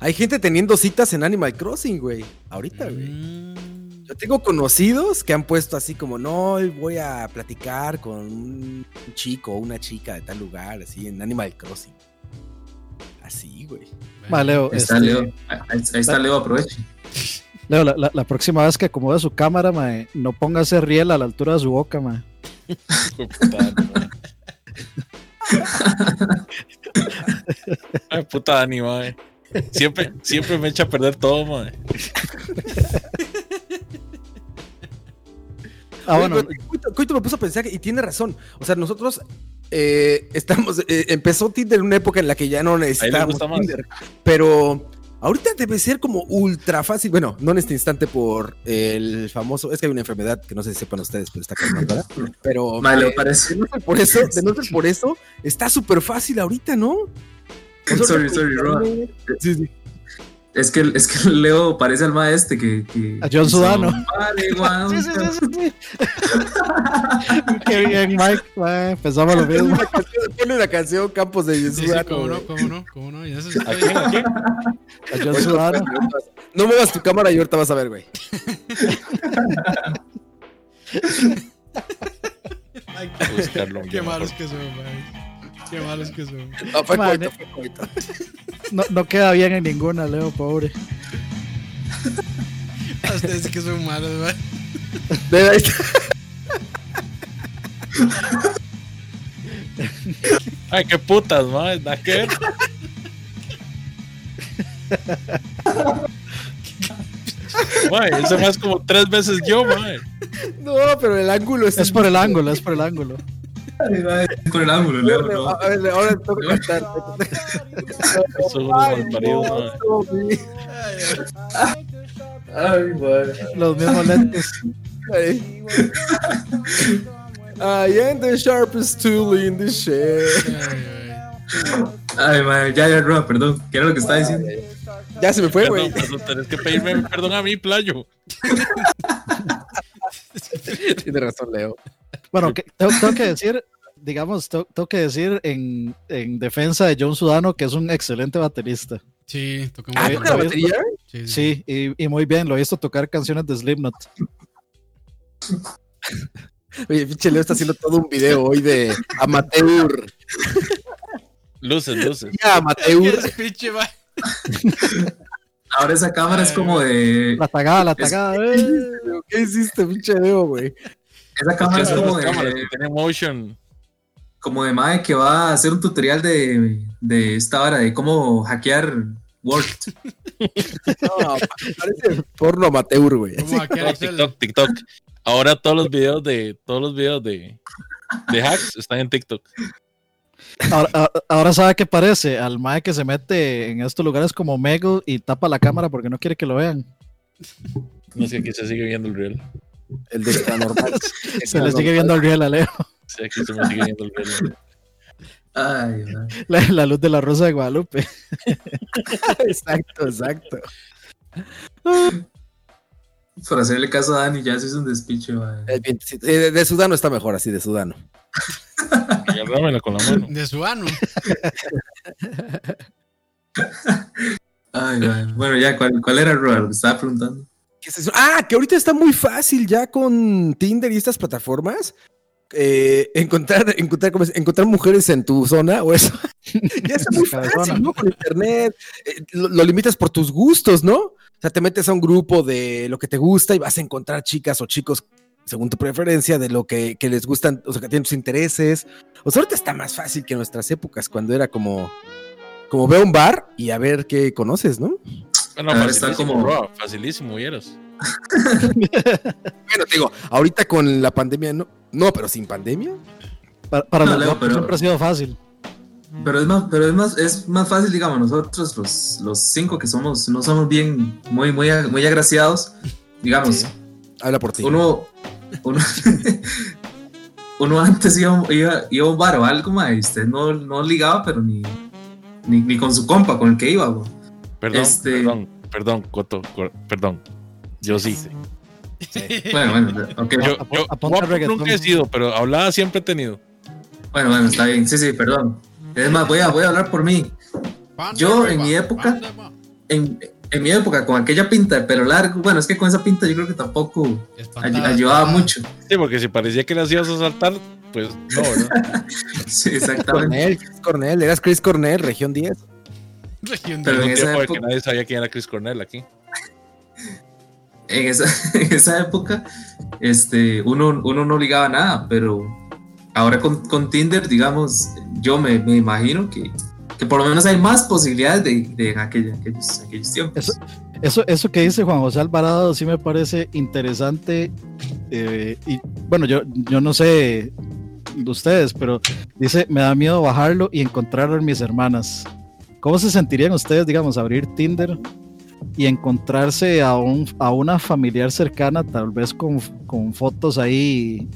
Hay gente teniendo citas en Animal Crossing, güey. Ahorita, güey. Mm. Yo tengo conocidos que han puesto así como, no, hoy voy a platicar con un chico o una chica de tal lugar, así en Animal Crossing. Así, güey. Va, Leo, Ahí está este, Leo. Ahí, ahí está Leo, aproveche. Leo, la, la- la próxima vez que acomode su cámara, mae, no ponga ese riel a la altura de su boca, mae. Ay, puta Dani, mae. Siempre, siempre me echa a perder todo, mae. Ah, bueno, Coito, Coito me puso a pensar y tiene razón. O sea, nosotros eh, estamos. eh, empezó Tinder en una época en la que ya no necesitábamos. Tinder. Pero ahorita debe ser como ultra fácil. Bueno, no en este instante por el famoso. Es que hay una enfermedad que no sé si sepan ustedes, pero está ¿verdad? Pero. Ma, Leo eh, parece. de no ser por eso, de no ser por eso, está súper fácil ahorita, ¿no? Sorry, sorry, Roa. Sí, sí. Es que, es que Leo parece al maestro que, que. A John Sudano. *laughs* Sí, sí, sí, sí. *laughs* Qué bien, Mike. mae, Pensamos lo mismo. Ponle una canción Campos de Sí, Jesús. sí, cómo no, güey. cómo no, cómo no. Y eso se ¿A quién? ¿A quién? A John Sudano. No muevas tu cámara y ahorita vas a ver, güey. Voy a buscarlo, Qué yo malos que son, man. Qué malos que son. No, fue Madre. coito, fue coito. No, no queda bien en ninguna, Leo, pobre. A ustedes sí que son malos, man. Ve, ahí está. Ay, qué putas, mae. Da ver. Mae, ese más como tres veces yo, mae. No, pero el ángulo es. Es por el ángulo, es por el ángulo. Ay, ma, es por el ángulo, Leo. no. A ver, ahora tengo que cantar. Son unos malparidos, mae. Ay, madre. Los mismos lentes. Ay. I am the sharpest tool in the shed. Ay, ay. Ay, madre. Ya, ya, Roa, perdón. ¿Qué era lo que estaba diciendo? Ya se me fue, güey. Perdón, tenés que pedirme perdón a mí, playo. *laughs* Tiene razón, Leo. Bueno, que- tengo, tengo que decir, digamos, tengo, tengo que decir en, en defensa de John Sudano que es un excelente baterista. Sí, toca muy Ah, bien. ¿toca la batería? Sí, sí. Sí, y, y muy bien, lo he visto tocar canciones de Slipknot. *laughs* Oye, pinche Leo está haciendo todo un video hoy de amateur. Luces, luces. Ya, amateur. *laughs* Ahora esa cámara es como de. La tagada, la Es- tagada. eh. ¿Qué hiciste, pinche Leo, güey? Esa cámara es como de. que tienen motion. Como de Mae que va a hacer un tutorial de, de esta hora de cómo hackear Word. *laughs* No, parece porno amateur, güey. TikTok, TikTok. Ahora todos los videos de todos los videos de, de hacks están en TikTok. Ahora, ahora- sabe qué parece al mae que se mete en estos lugares como Mego y tapa la cámara porque no quiere que lo vean. No sé, aquí se sigue viendo el real. El de normal. *laughs* Se le sigue viendo el riel a Leo. Sí, aquí se me sigue viendo el real. Ay. La, la luz de la rosa de Guadalupe. *laughs* exacto, exacto. *laughs* Por hacerle caso a Dani, ya se hizo un despiche, sí, de, de Sudano está mejor así, de Sudano. Agárramela con la mano. De su ano. *laughs* Ay. Bueno, ya, ¿cuál, cuál era el rol? Estaba preguntando. ¿Qué es eso? Ah, que ahorita está muy fácil ya con Tinder y estas plataformas. eh, encontrar, encontrar, ¿cómo es? encontrar mujeres en tu zona o eso. *laughs* ya está muy fácil. ¿no? Con internet. eh, lo, lo limitas por tus gustos, ¿no? O sea, te metes a un grupo de lo que te gusta y vas a encontrar chicas o chicos según tu preferencia de lo que, que les gustan, o sea, que tienen tus intereses. O sea, ahorita está más fácil que en nuestras épocas cuando era como, como ve a un bar y a ver qué conoces, ¿no? Bueno, Ahora está facilísimo, como- bro, facilísimo, vieras. Bueno, te digo, ahorita con la pandemia, no, no, pero sin pandemia. Para, para No, los Leo, pero- siempre ha sido fácil. Pero es más, pero es más, es más fácil, digamos, nosotros los, los cinco que somos, no somos bien, muy, muy, muy agraciados, digamos, Sí. Habla por ti. uno, uno, *laughs* uno antes iba, iba, iba a un bar o algo, y usted no, no ligaba, pero ni, ni, ni con su compa, con el que iba, güey. Perdón, Este- perdón, perdón, Coto, cor- perdón. Yo sí. *laughs* Bueno, bueno, ok. Yo, yo reggaetón. nunca he sido, pero hablada siempre he tenido. Bueno, bueno, está bien, sí, sí, perdón. Es más, voy a, voy a hablar por mí. Yo, en mi época-. En, en mi época, con aquella pinta de pelo largo, bueno, es que con esa pinta yo creo que tampoco Espantada, ayudaba espantada. mucho. Sí, porque si parecía que las ibas a saltar, pues no, ¿verdad? *laughs* Sí, exactamente. Cornell, Chris Cornell, eras Chris Cornell, región 10. Región Pero de- En esa tiempo de que época- nadie sabía quién era Chris Cornell aquí. *laughs* en esa, *laughs* en esa época, este, uno, uno no ligaba nada, pero ahora con, con Tinder, digamos, yo me, me imagino que, que por lo menos hay más posibilidades de, de en aquella- aquellos, aquellos tiempos. Eso- Eso, eso que dice Juan José Alvarado sí me parece interesante. eh, y bueno, yo, yo no sé de ustedes, pero dice, me da miedo bajarlo y encontrar a mis hermanas. ¿Cómo se sentirían ustedes, digamos, abrir Tinder y encontrarse a, un, a una familiar cercana, tal vez con, con fotos ahí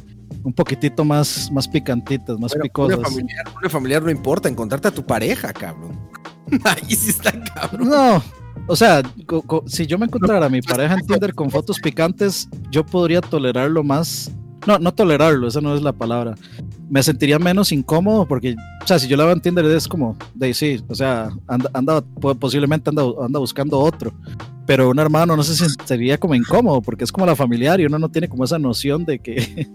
un poquitito más, más picantitas, más picosas? una, familiar, una familiar no importa, encontrarte a tu pareja, cabrón. *laughs* Ahí sí está cabrón. No, o sea, si yo me encontrara a mi pareja en Tinder con fotos picantes, yo podría tolerarlo más. No, no tolerarlo, esa no es la palabra. Me sentiría menos incómodo porque, o sea, si yo la veo en Tinder es como, de sí, o sea, anda, anda po- posiblemente anda, anda buscando otro. Pero un hermano no se sentiría como incómodo porque es como la familiar y uno no tiene como esa noción de que,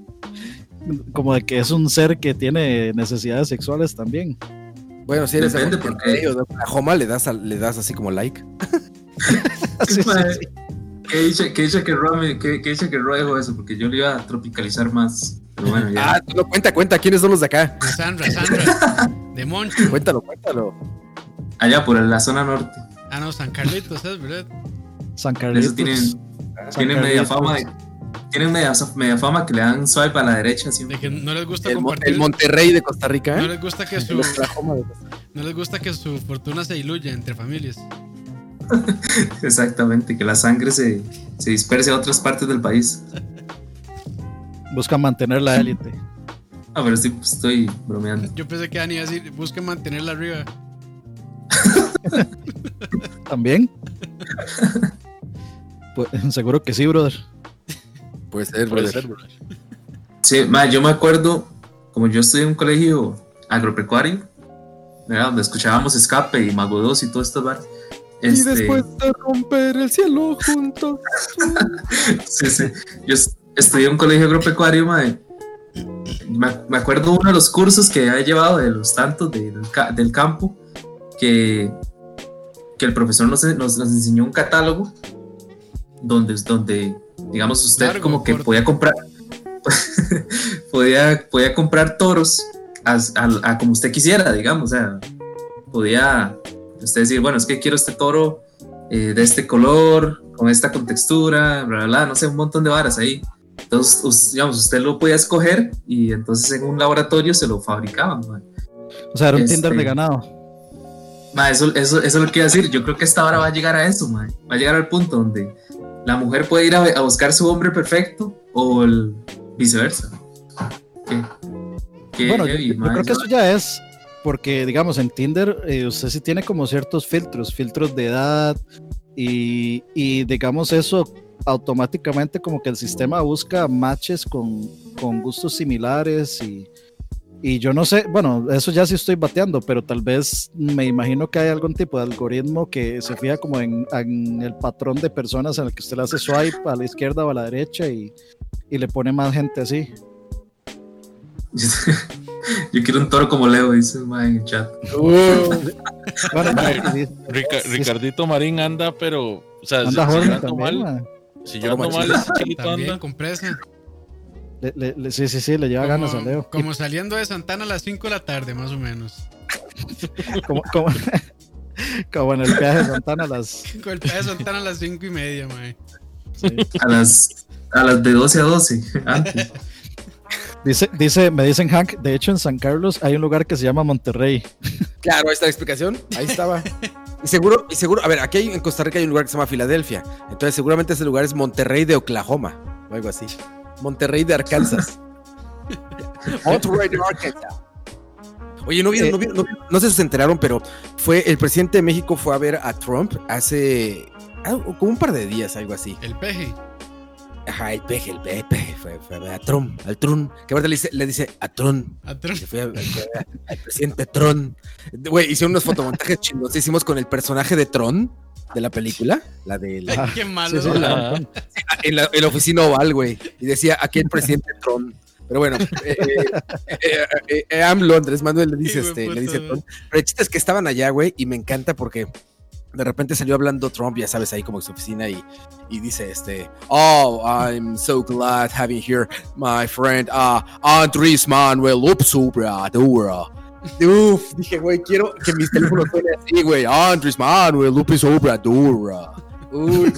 *laughs* como de que es un ser que tiene necesidades sexuales también. Bueno, si eres Depende, de porque- la Joma le das, al- le das así como like. *laughs* Sí, sí, Madre, sí. ¿Qué dice que, dice que que, que dice que Roa dijo eso? Porque yo le iba a tropicalizar más. Pero bueno, ya. Ah, tú no cuenta, cuenta, ¿quiénes son los de acá? De Sandra, Sandra. *laughs* De Moncho. Cuéntalo, cuéntalo. Allá por la zona norte. Ah, no, San Carlitos, ¿es verdad? San Carlitos. tienen, San tienen media fama de, tienen media, media fama que le dan swipe a la derecha De siempre. que no les gusta El, Mon- compartir. el Monterrey de Costa Rica. No ¿eh? les gusta que su, El Oklahoma de Costa Rica. no les gusta que su fortuna se diluya entre familias. *laughs* Exactamente, que la sangre se, se disperse a otras partes del país. Buscan mantener la élite. Ah, pero estoy, estoy bromeando. Yo pensé que Dani iba a decir, busquen mantenerla arriba. *laughs* ¿También? *laughs* Pues, *laughs* seguro que sí, brother. Puede ser, Puede brother. ser, bro. Sí, ma, yo me acuerdo, como yo estudié en un colegio agropecuario, ¿verdad? donde escuchábamos Escape y Mago 2 y todo esto, ¿verdad? Este, Y después de romper el cielo juntos. *laughs* sí, sí. Yo es- estudié en un colegio agropecuario, mae. Me, me acuerdo uno de los cursos que había llevado de los tantos de- del, del campo, que que el profesor nos, nos, nos enseñó un catálogo donde, donde digamos, usted Largo, como que corto. podía comprar, *laughs* podía, podía comprar toros a, a- a como usted quisiera, digamos, o sea, podía usted decir, bueno, es que quiero este toro eh, de este color, con esta contextura, bla, bla, bla, no sé, un montón de varas ahí. Entonces, digamos, usted lo podía escoger y entonces en un laboratorio se lo fabricaban. mae. O sea, era un Este- Tinder de ganado. Ma, eso, eso, eso es lo que iba a decir. Yo creo que esta hora va a llegar a eso, ma. va a llegar al punto donde la mujer puede ir a, a buscar su hombre perfecto o el viceversa. ¿Qué? qué Bueno, yo, heavy, yo ma, creo que eso- eso ya es, porque digamos en Tinder eh, usted sí tiene como ciertos filtros, filtros de edad y, y digamos eso automáticamente como que el sistema busca matches con, con gustos similares y, y yo no sé, bueno, eso ya sí estoy bateando, pero tal vez me imagino que hay algún tipo de algoritmo que se fija como en, en el patrón de personas en el que usted le hace swipe a la izquierda o a la derecha y, y le pone más gente así. *laughs* Yo quiero un toro como Leo, dice en el chat. Bueno, sí, Rica- Ricardito Marín anda, pero. O sea, si, anda si yo horny ando también, mal, man. si yo ando mal, ese chiquito También anda. con presa. Le- le- le- sí, sí, sí, le lleva ganas a Como, Leo. como saliendo de Santana a las 5 de la tarde, más o menos. *laughs* Como, como, *laughs* como en el viaje de Santana a las. *laughs* Con el pedazo de Santana a las 5 y media, mae. sí. A las, a las de 12 a 12. antes. Dice, dice, me dicen Hank, de hecho en San Carlos hay un lugar que se llama Monterrey. Claro, ahí está la explicación. Ahí estaba. Y seguro, y seguro, a ver, aquí hay- en Costa Rica hay un lugar que se llama Filadelfia. Entonces, seguramente ese lugar es Monterrey de Oklahoma o algo así. Monterrey de Arkansas. *laughs* Monterrey de Arkansas. Oye, no, vieron, no, vieron- no, no sé si se enteraron, pero fue el presidente de México fue a ver a Trump hace ah, como un par de días, algo así. El peje. Ajá, el peje, el peje, peje, fue, fue a ver a Trump, al Trump, que ahorita le dice, le dice a Trump. Atrás. Se fue a- a- al presidente Tron. Güey, hicieron unos fotomontajes chinos. Hicimos con el personaje de Tron de la película, la de la, Ay, qué malo. Sí, sí, en, la, en la oficina oval, güey. Y decía aquí el presidente Tron. Pero bueno, eh, eh, eh, eh, eh, AMLO, Andrés Manuel le dice, este, le dice. Tron. Pero el chiste es que estaban allá, güey, y me encanta porque de repente salió hablando Trump, ya sabes, ahí como en su oficina y, y dice este, oh, I'm so glad having here my friend uh, Andrés Manuel Obrador. Uf, dije, güey, quiero que mis teléfonos suenen así, güey. Andrés Manuel López Obrador. Uy,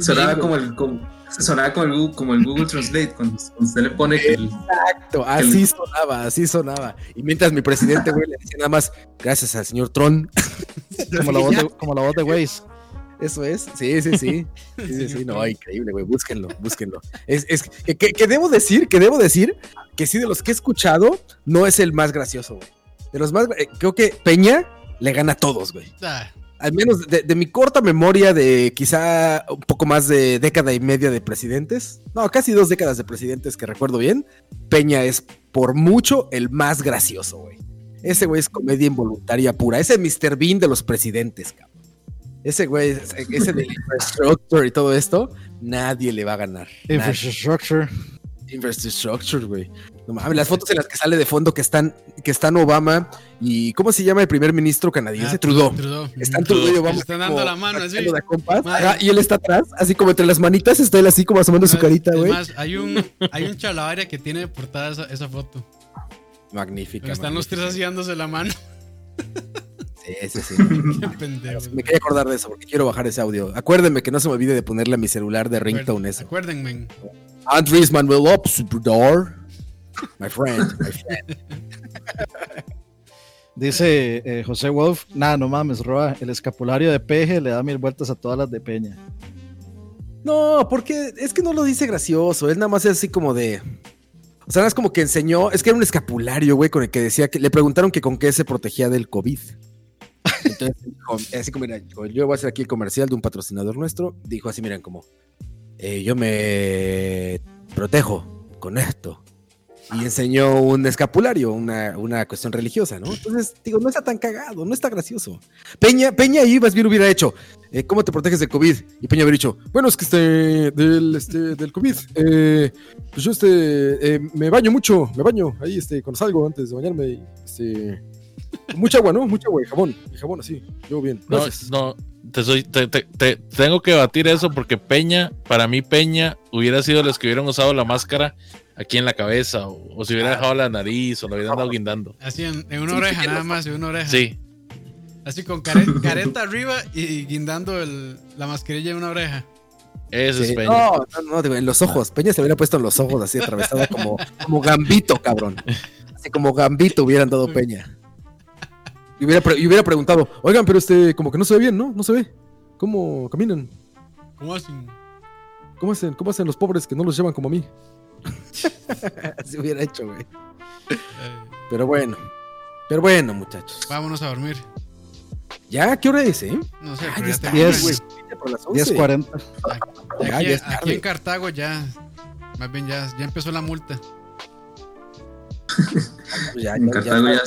sonaba como el, como, sonaba como el, Google, como el Google Translate cuando usted le pone que el, Exacto, así sonaba, así sonaba. Y mientras mi presidente, güey, le decía nada más, gracias al señor Tron. *laughs* Como la voz de, como la voz de Waze. Eso es, sí, sí, sí. Sí, sí, sí, no, increíble, güey, búsquenlo, búsquenlo. Es, es que, que- que debo decir, que debo decir que sí, de los que he escuchado, no es el más gracioso, güey. De los más, eh, creo que Peña le gana a todos, güey. Ah, Al menos de, de mi corta memoria de quizá un poco más de década y media de presidentes, no, casi dos décadas de presidentes que recuerdo bien, Peña es por mucho el más gracioso, güey. Ese güey es comedia involuntaria pura. Ese Mr. Bean de los presidentes, cabrón. Ese güey, ese de infrastructure y todo esto, nadie le va a ganar. Infrastructure. Infrastructure, güey. No mames, las fotos en las que sale de fondo que están, que están Obama y ¿cómo se llama el primer ministro canadiense? ah, Trudeau. Trudeau. Están Mm, Trudeau y Obama. están dando la mano así. Ajá, y él está atrás, así como entre las manitas, está él así como asomando su Es- carita, güey. hay un, hay un chalabaria que tiene portada esa, esa foto. Magnífica. Están los tres así dándose la mano. *laughs* Sí, sí, sí. Qué. Me quería acordar de eso porque quiero bajar ese audio. Acuérdenme que no se me olvide de ponerle a mi celular de ringtone eso. Acuérdenme. Andrés Manuel Obrador. My friend, my friend. *laughs* Dice eh, José Wolf, nada, no mames, Roa, el escapulario de peje le da mil vueltas a todas las de Peña. No, porque es que no lo dice gracioso. Él nada más es así como de. O sea, no es como que enseñó. Es que era un escapulario, güey, con el que decía que le preguntaron que con qué se protegía del COVID. Entonces, *laughs* dijo, así como, mira, yo voy a hacer aquí el comercial de un patrocinador nuestro. Dijo así, miren, como, eh, yo me protejo con esto. Y enseñó un escapulario, una, una cuestión religiosa, ¿no? Entonces, digo, no está tan cagado, no está gracioso. Peña, Peña ahí más bien hubiera hecho, eh, ¿cómo te proteges del COVID? Y Peña hubiera dicho, bueno, es que este, del, este, del COVID, eh, pues yo este, eh, me baño mucho, me baño ahí este, cuando salgo antes de bañarme, y, este, Mucha agua, ¿no? Mucha agua y jabón. Y jabón así. Yo bien. No, no, te, soy, te, te- te- tengo que batir eso porque Peña, para mí Peña hubiera sido los que hubieran usado la máscara aquí en la cabeza o, o si hubiera dejado la nariz o lo hubieran dado guindando. Así en, en una oreja, nada más, en una oreja. Sí, Así con care- careta arriba y guindando el- la mascarilla en una oreja. Sí. es Peña. No, no, no, en los ojos. Peña se hubiera puesto en los ojos así atravesada como, como gambito, cabrón. Así como gambito hubieran dado Peña. Y hubiera, pre- y hubiera preguntado, oigan, pero este, como que no se ve bien, ¿no? No se ve. ¿Cómo caminan? ¿Cómo hacen? ¿Cómo hacen, cómo hacen los pobres que no los llevan como a mí? *laughs* Así hubiera hecho, güey. Pero bueno. Pero bueno, muchachos. vámonos a dormir. ¿Ya? ¿Qué hora es, eh? No sé, Ah, pero ya ya está. tengo Diez. güey. hambre. Ya por las 11. 10.40. Y Ya, aquí, ya aquí en Cartago ya, más bien ya, ya empezó la multa. *laughs* Ya, En ya, Cartago ya. ya,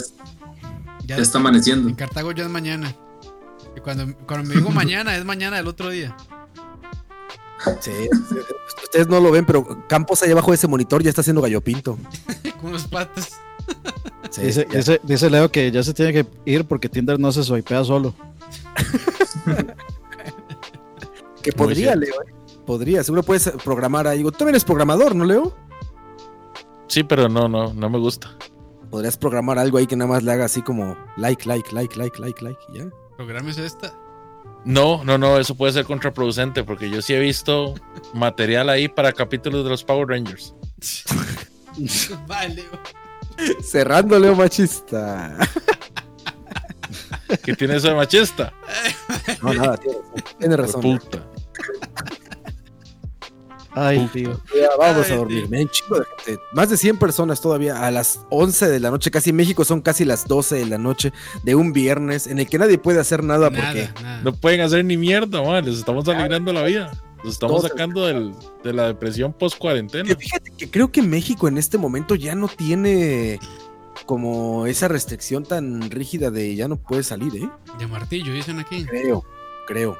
Ya, ya está amaneciendo. En Cartago ya es mañana. Y cuando, cuando me digo mañana, es mañana del otro día. Sí, sí. Ustedes no lo ven, pero Campos ahí abajo de ese monitor ya está haciendo gallo pinto. *laughs* Con los patas. Sí, Dice, ya. dice, dice Leo que ya se tiene que ir porque Tinder no se swipea solo. *laughs* Que podría, Leo. ¿eh? Podría, seguro puedes programar ahí. Tú también eres programador, ¿no, Leo? Sí, pero no, no, no me gusta. Podrías programar algo ahí que nada más le haga así como like, like, like, like, like, like, y ya. Programes esta. No, no, no, eso puede ser contraproducente porque yo sí he visto material ahí para capítulos de los Power Rangers. *laughs* Vale. Cerrando, Leo machista. ¿Qué tiene eso de machista? No, nada, tiene, tiene razón. Puta. Ay, tío. Ya, vamos Ay, a dormir. Me de gente. Más de 100 personas todavía a las 11 de la noche. Casi en México son casi las 12 de la noche de un viernes en el que nadie puede hacer nada porque Nada. No pueden hacer ni mierda, man. Les estamos alegrando la vida. Los estamos sacando del- de la depresión post cuarentena. Que fíjate que creo que México en este momento ya no tiene como esa restricción tan rígida de ya no puede salir, ¿eh? De martillo, dicen aquí. Creo, creo.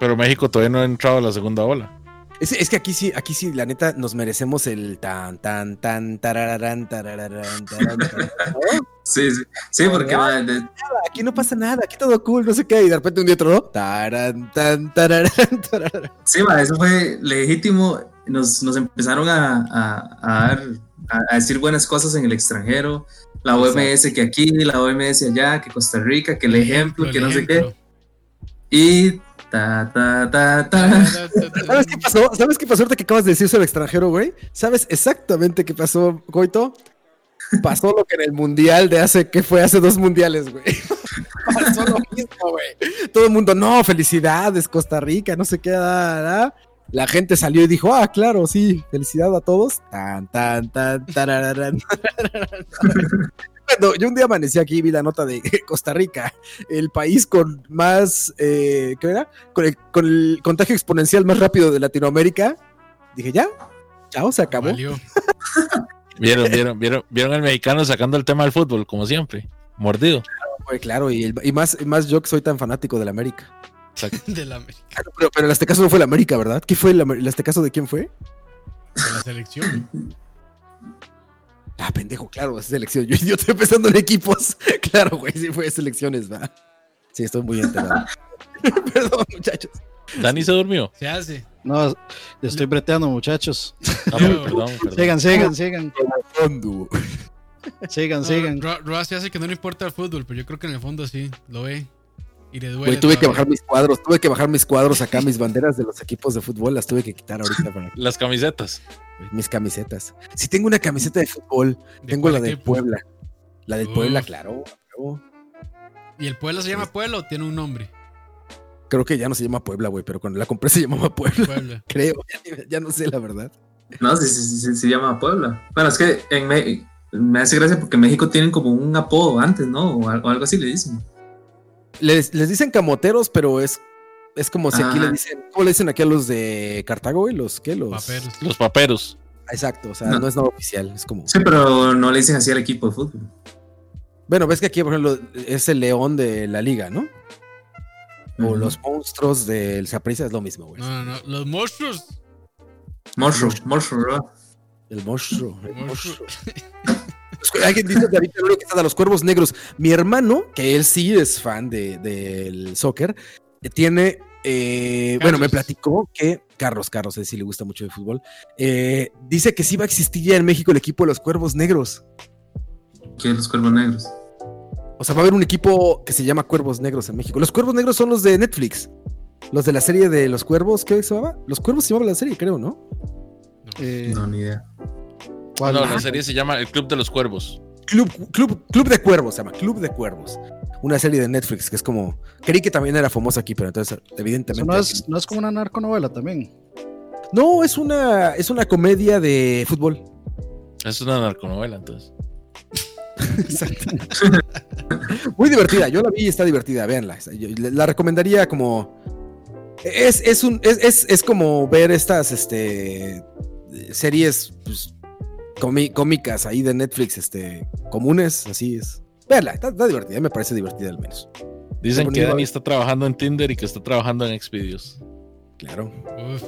Pero México todavía no ha entrado a la segunda ola. Es, es que aquí sí, aquí sí, la neta, nos merecemos el tan, tan, tan, tarararán, tarararán, tararán, tararán. Sí, sí, sí, porque ma, de- Aquí no pasa nada, aquí todo cool, no sé qué, y de repente un día otro, ¿no? Taran, tan, tararán, *laughs* tararán. sí, ma, eso fue legítimo. Nos, nos empezaron a, a- a dar, a, a decir buenas cosas en el extranjero. La OMS que aquí, la OMS allá, que Costa Rica, que el ejemplo, el que no sé ejemplo. qué. Y ta, ta, ta, ta. ¿Sabes qué pasó? ¿Sabes qué pasó ahorita que acabas de decir sobre el extranjero, güey? ¿Sabes exactamente qué pasó, Coito? Pasó lo que en el mundial de hace, que fue hace dos mundiales, güey. *laughs* Pasó lo mismo, güey. Todo el mundo, no, felicidades, Costa Rica, no sé qué, da. La gente salió y dijo, ah, claro, sí, felicidad a todos. Tan, tan, tan, tarararán. *laughs* Cuando yo un día amanecí aquí y vi la nota de *laughs* Costa Rica, el país con más, eh, ¿qué era? Con el, con el contagio exponencial más rápido de Latinoamérica. Dije, ya, chao, se acabó. *laughs* Vieron, vieron, vieron, vieron al mexicano sacando el tema del fútbol, como siempre. Mordido. Claro, y, el- y más, y más yo que soy tan fanático del América. De la, *laughs* de Claro, Pero, pero el Aztecaso no fue el América, ¿verdad? ¿Qué fue el, el Aztecaso de quién fue? la selección. Ah, pendejo, claro, es selección. *laughs* Yo, yo estoy pensando en equipos. *laughs* Claro, güey, sí fue selecciones, va. Sí, estoy muy enterado. *laughs* Perdón, muchachos. Dani se durmió. Se hace. No, estoy breteando, muchachos. Ah, perdón, perdón. Sigan, sigan, sigan. Fondo. Sigan, sigan. Roa se hace que no le importa el fútbol, pero yo creo que en el fondo sí, lo ve. Y le duele. Güey, tuve que bajar mis cuadros, tuve que bajar mis cuadros acá, *laughs* mis banderas de los equipos de fútbol, las tuve que quitar ahorita para Las camisetas. mis camisetas. Si tengo una camiseta de fútbol, ¿De tengo la de equipo? Puebla. La del Uf. Puebla, claro. claro. ¿Y el pueblo se llama Pueblo o tiene un nombre? Creo que ya no se llama Puebla, güey, pero cuando la compré se llamaba Puebla. Puebla. *laughs* Creo, ya, ya no sé la verdad. No, sí, sí, sí, sí, se llama Puebla. Bueno, es que en Me- me hace gracia porque en México tienen como un apodo antes, ¿no? O algo así le dicen. Les, les dicen camoteros, pero es, es como si aquí Ah. le dicen. ¿Cómo le dicen aquí a los de Cartago, güey? ¿Los qué? Los. Paperos. Los paperos. Exacto, o sea, no. No. es nada oficial. Es como. Sí, pero no le dicen así al equipo de fútbol. Bueno, ves que aquí, por ejemplo, es el león de la liga, ¿no? O los monstruos del Saprissa es lo mismo, güey. No, no, no. Los monstruos. Monstruo, monstruo, ¿verdad? El monstruo. El Monstruo. monstruo. *laughs* Alguien dice David que está de los cuervos negros. Mi hermano, que él sí es fan de- del soccer, eh, tiene. eh, bueno, me platicó que. Carlos, Carlos, a él sí le gusta mucho el fútbol. eh, dice que sí va a existir ya en México el equipo de los cuervos negros. ¿Qué los cuervos negros? O sea, va a haber un equipo que se llama Cuervos Negros en México. Los Cuervos Negros son los de Netflix. Los de la serie de los cuervos, ¿qué se llamaba? Los cuervos se llamaba la serie, creo, ¿no? Eh, No, ni idea. ¿Cuál? No, la serie se llama El Club de los Cuervos. Club, Club, Club de Cuervos, se llama Club de Cuervos. Una serie de Netflix que es como. Creí que también era famosa aquí, pero entonces, evidentemente. no es, no es como una narconovela también. No, es una, es una comedia de fútbol. Es una narconovela, entonces. Muy divertida. Yo la vi y está divertida, véanla. Yo la recomendaría como. Es, es, un, es, es, es como ver estas este, series pues, cómicas ahí de Netflix, este, comunes, así es. Véanla, está, está divertida, me parece divertida al menos. Dicen que. Dani está trabajando en Tinder y que está trabajando en Xvideos. Claro. Uf,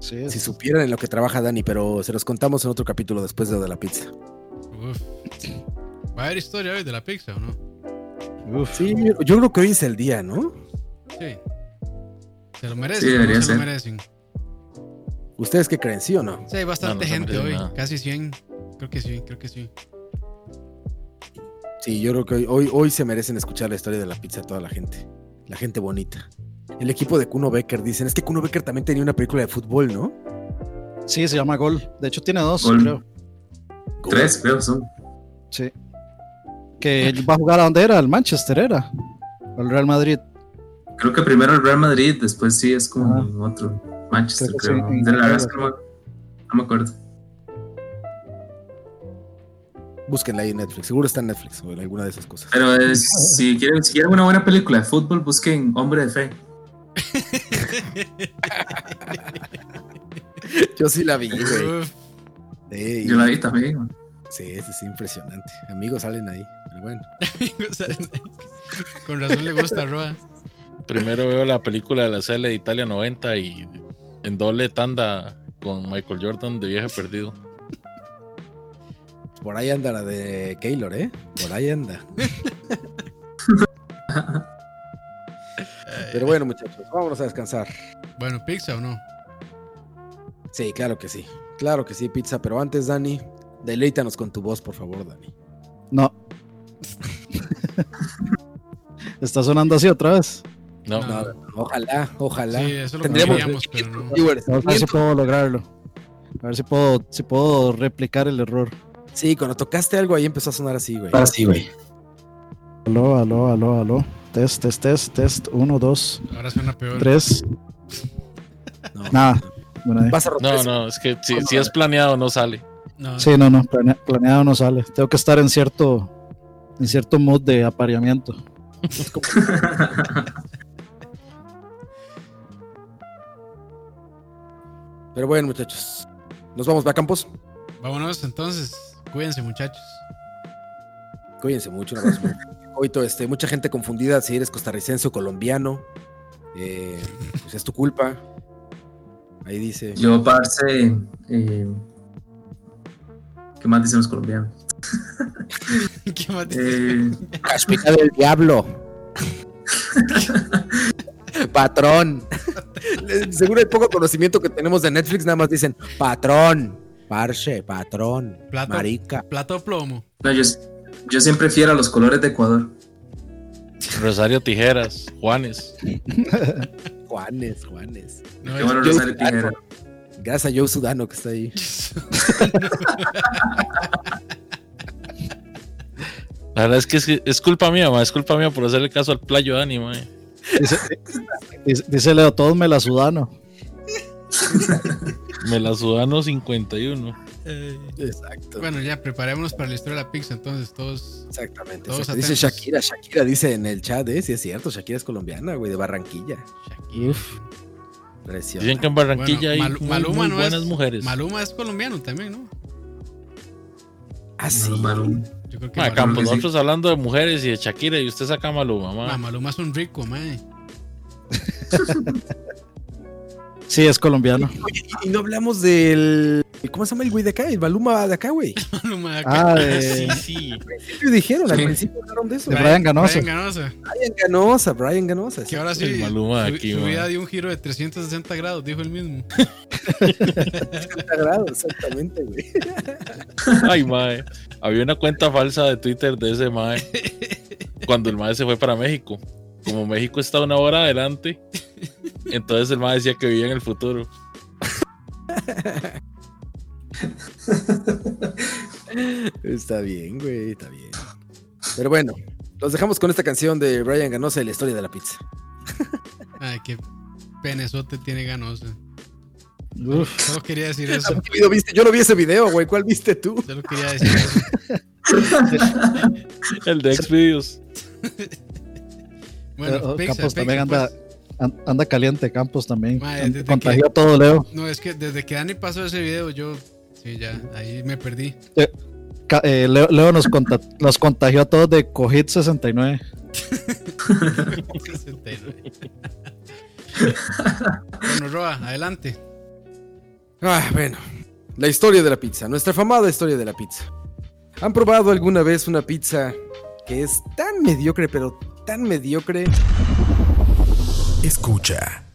Sí, es- Si supieran en lo que trabaja Dani, pero se los contamos en otro capítulo después de lo de la pizza. uf. ¿Va a haber historia hoy de la pizza o no? uf. Sí, yo, creo que hoy es el día, ¿no? Sí. ¿Se lo merecen? Sí, no se lo ser. merecen? ¿Ustedes qué creen, sí o no? Sí, hay bastante No, no se gente hoy. nada. Casi 100. Creo que sí, creo que sí. Sí, yo creo que hoy, hoy, hoy se merecen escuchar la historia de la pizza toda la gente. La gente bonita. El equipo de Kuno Becker dicen, es que Kuno Becker también tenía una película de fútbol, ¿no? Sí, se llama Gol. De hecho, tiene dos, Gol. creo. Tres, creo son. Sí. Que él va a jugar a donde era, al Manchester era. Al Real Madrid. Creo que primero el Real Madrid, después sí es como Ajá. otro. Manchester, Creo creo. De la verdad es que no, me- no me acuerdo. Búsquenla ahí en Netflix. Seguro está en Netflix o en alguna de esas cosas. Pero es- si, quieren, si quieren una buena película de fútbol, busquen Hombre de Fe. *laughs* Yo sí la vi, güey. Sí, Yo la vi también. sí, sí, sí, impresionante. Amigos salen ahí. Pero bueno. *laughs* Con razón le gusta a Roa. Primero veo la película de la CL de Italia 90 y en doble tanda con Michael Jordan de viaje perdido. Por ahí anda la de Keylor, ¿eh? Por ahí anda. *laughs* Pero bueno, muchachos, vámonos a descansar. Bueno, pizza o no. Sí, claro que sí. Claro que sí, pizza. Pero antes, Dani, deleítanos con tu voz, por favor, Dani. No. *laughs* Está sonando así otra vez. No, No. No, ojalá, ojalá. Sí, eso es lo Tendríamos queríamos, pero no. viewers. A ver si puedo lograrlo. A ver si puedo, si puedo replicar el error. Sí, cuando tocaste algo ahí empezó a sonar así, güey. sí, güey. Aló, aló, aló, aló. Test, test, test, test. Uno, dos, Ahora suena peor. tres. No. Nada. Bueno, ahí. Vas a no, no, es que si, si es planeado no sale. No, Sí, no, no, plane- planeado no sale. Tengo que estar en cierto, en cierto mood de apareamiento. *laughs* Pero bueno, muchachos. Nos vamos, va Campos. Vámonos entonces. Cuídense, muchachos. Cuídense mucho. Un abrazo. Oito, este, mucha gente confundida si eres costarricense o colombiano. Eh, pues es tu culpa. Ahí dice. Yo, parce. eh, ¿Qué más dicen los colombianos? *laughs* ¿Qué más dices? Eh, Caspica del diablo. *laughs* patrón. Seguro el poco conocimiento que tenemos de Netflix, nada más dicen patrón, parche, patrón, Plato. marica. Plato plomo. no, yo, yo siempre fiero a los colores de Ecuador. Rosario Tijeras, Juanes. Juanes, Juanes. No, Qué bueno Rosario Sudano. Tijera. Gracias a Joe Sudano que está ahí. La verdad es que es, es culpa mía, ma, es culpa mía por hacerle caso al playo Dani, ma. Dice, dice- dice Leo, todos me la sudano. *laughs* Me la sudano 51. Eh, Exacto. bueno, ya preparémonos para la historia de la pizza. Entonces, todos. Exactamente. Todos. Dice. Shakira, Shakira dice en el chat, ¿eh? Sí es cierto, Shakira es colombiana, güey, de Barranquilla. Shakira. Preciosa. Dicen que en Barranquilla Bueno, hay muy, Maluma muy no buenas es- mujeres. Maluma es colombiano también, ¿no? Ah, sí. No, Maluma. Yo creo que Ma, Maluma, sí. nosotros hablando de mujeres y de Shakira y usted saca a Maluma, ma. Ma, Maluma es un rico, mae. *laughs* Sí, es colombiano. Oye, y, y no hablamos del ¿Y cómo se llama el güey de acá? El Baluma de acá, güey. *laughs* Maluma, Ah, Sí, de, sí. Al principio dijeron, al Sí. principio hablaron de eso. de Brian Ganosa. Brian Ganosa. Brian Ganosa, Brian Ganosa. Que ahora sí, El Maluma su, aquí, su man. vida dio un giro de 360 grados, dijo él mismo. *laughs* 60 grados, exactamente, güey. *laughs* Ay, mae. Había una cuenta falsa de Twitter de ese mae. Cuando el mae se fue para México. Como México está una hora adelante. Entonces el mae decía que vivía en el futuro. Está bien, güey, está bien. Pero bueno, los dejamos con esta canción de Brian Ganosa y la historia de la pizza. Ay, qué penezote tiene Ganosa. Uf, Solo quería decir eso. ¿Qué video viste? Yo no vi ese video, güey. ¿Cuál viste tú? Solo quería decir eso. El de Xvideos. *laughs* Bueno, eh, pizza, Campos pizza, también anda, pues. an- anda caliente, Campos también. Contagió que- todo, Leo. No, es que desde que Dani pasó ese video, yo. Sí, ya, ahí me perdí. Ca- eh, Leo, Leo nos, conta- *laughs* nos contagió a todos de COVID-69. 69. *laughs* bueno, Roa, adelante. Ah, bueno. La historia de la pizza, nuestra famada historia de la pizza. ¿Han probado alguna vez una pizza que es tan mediocre, pero tan mediocre? Escucha.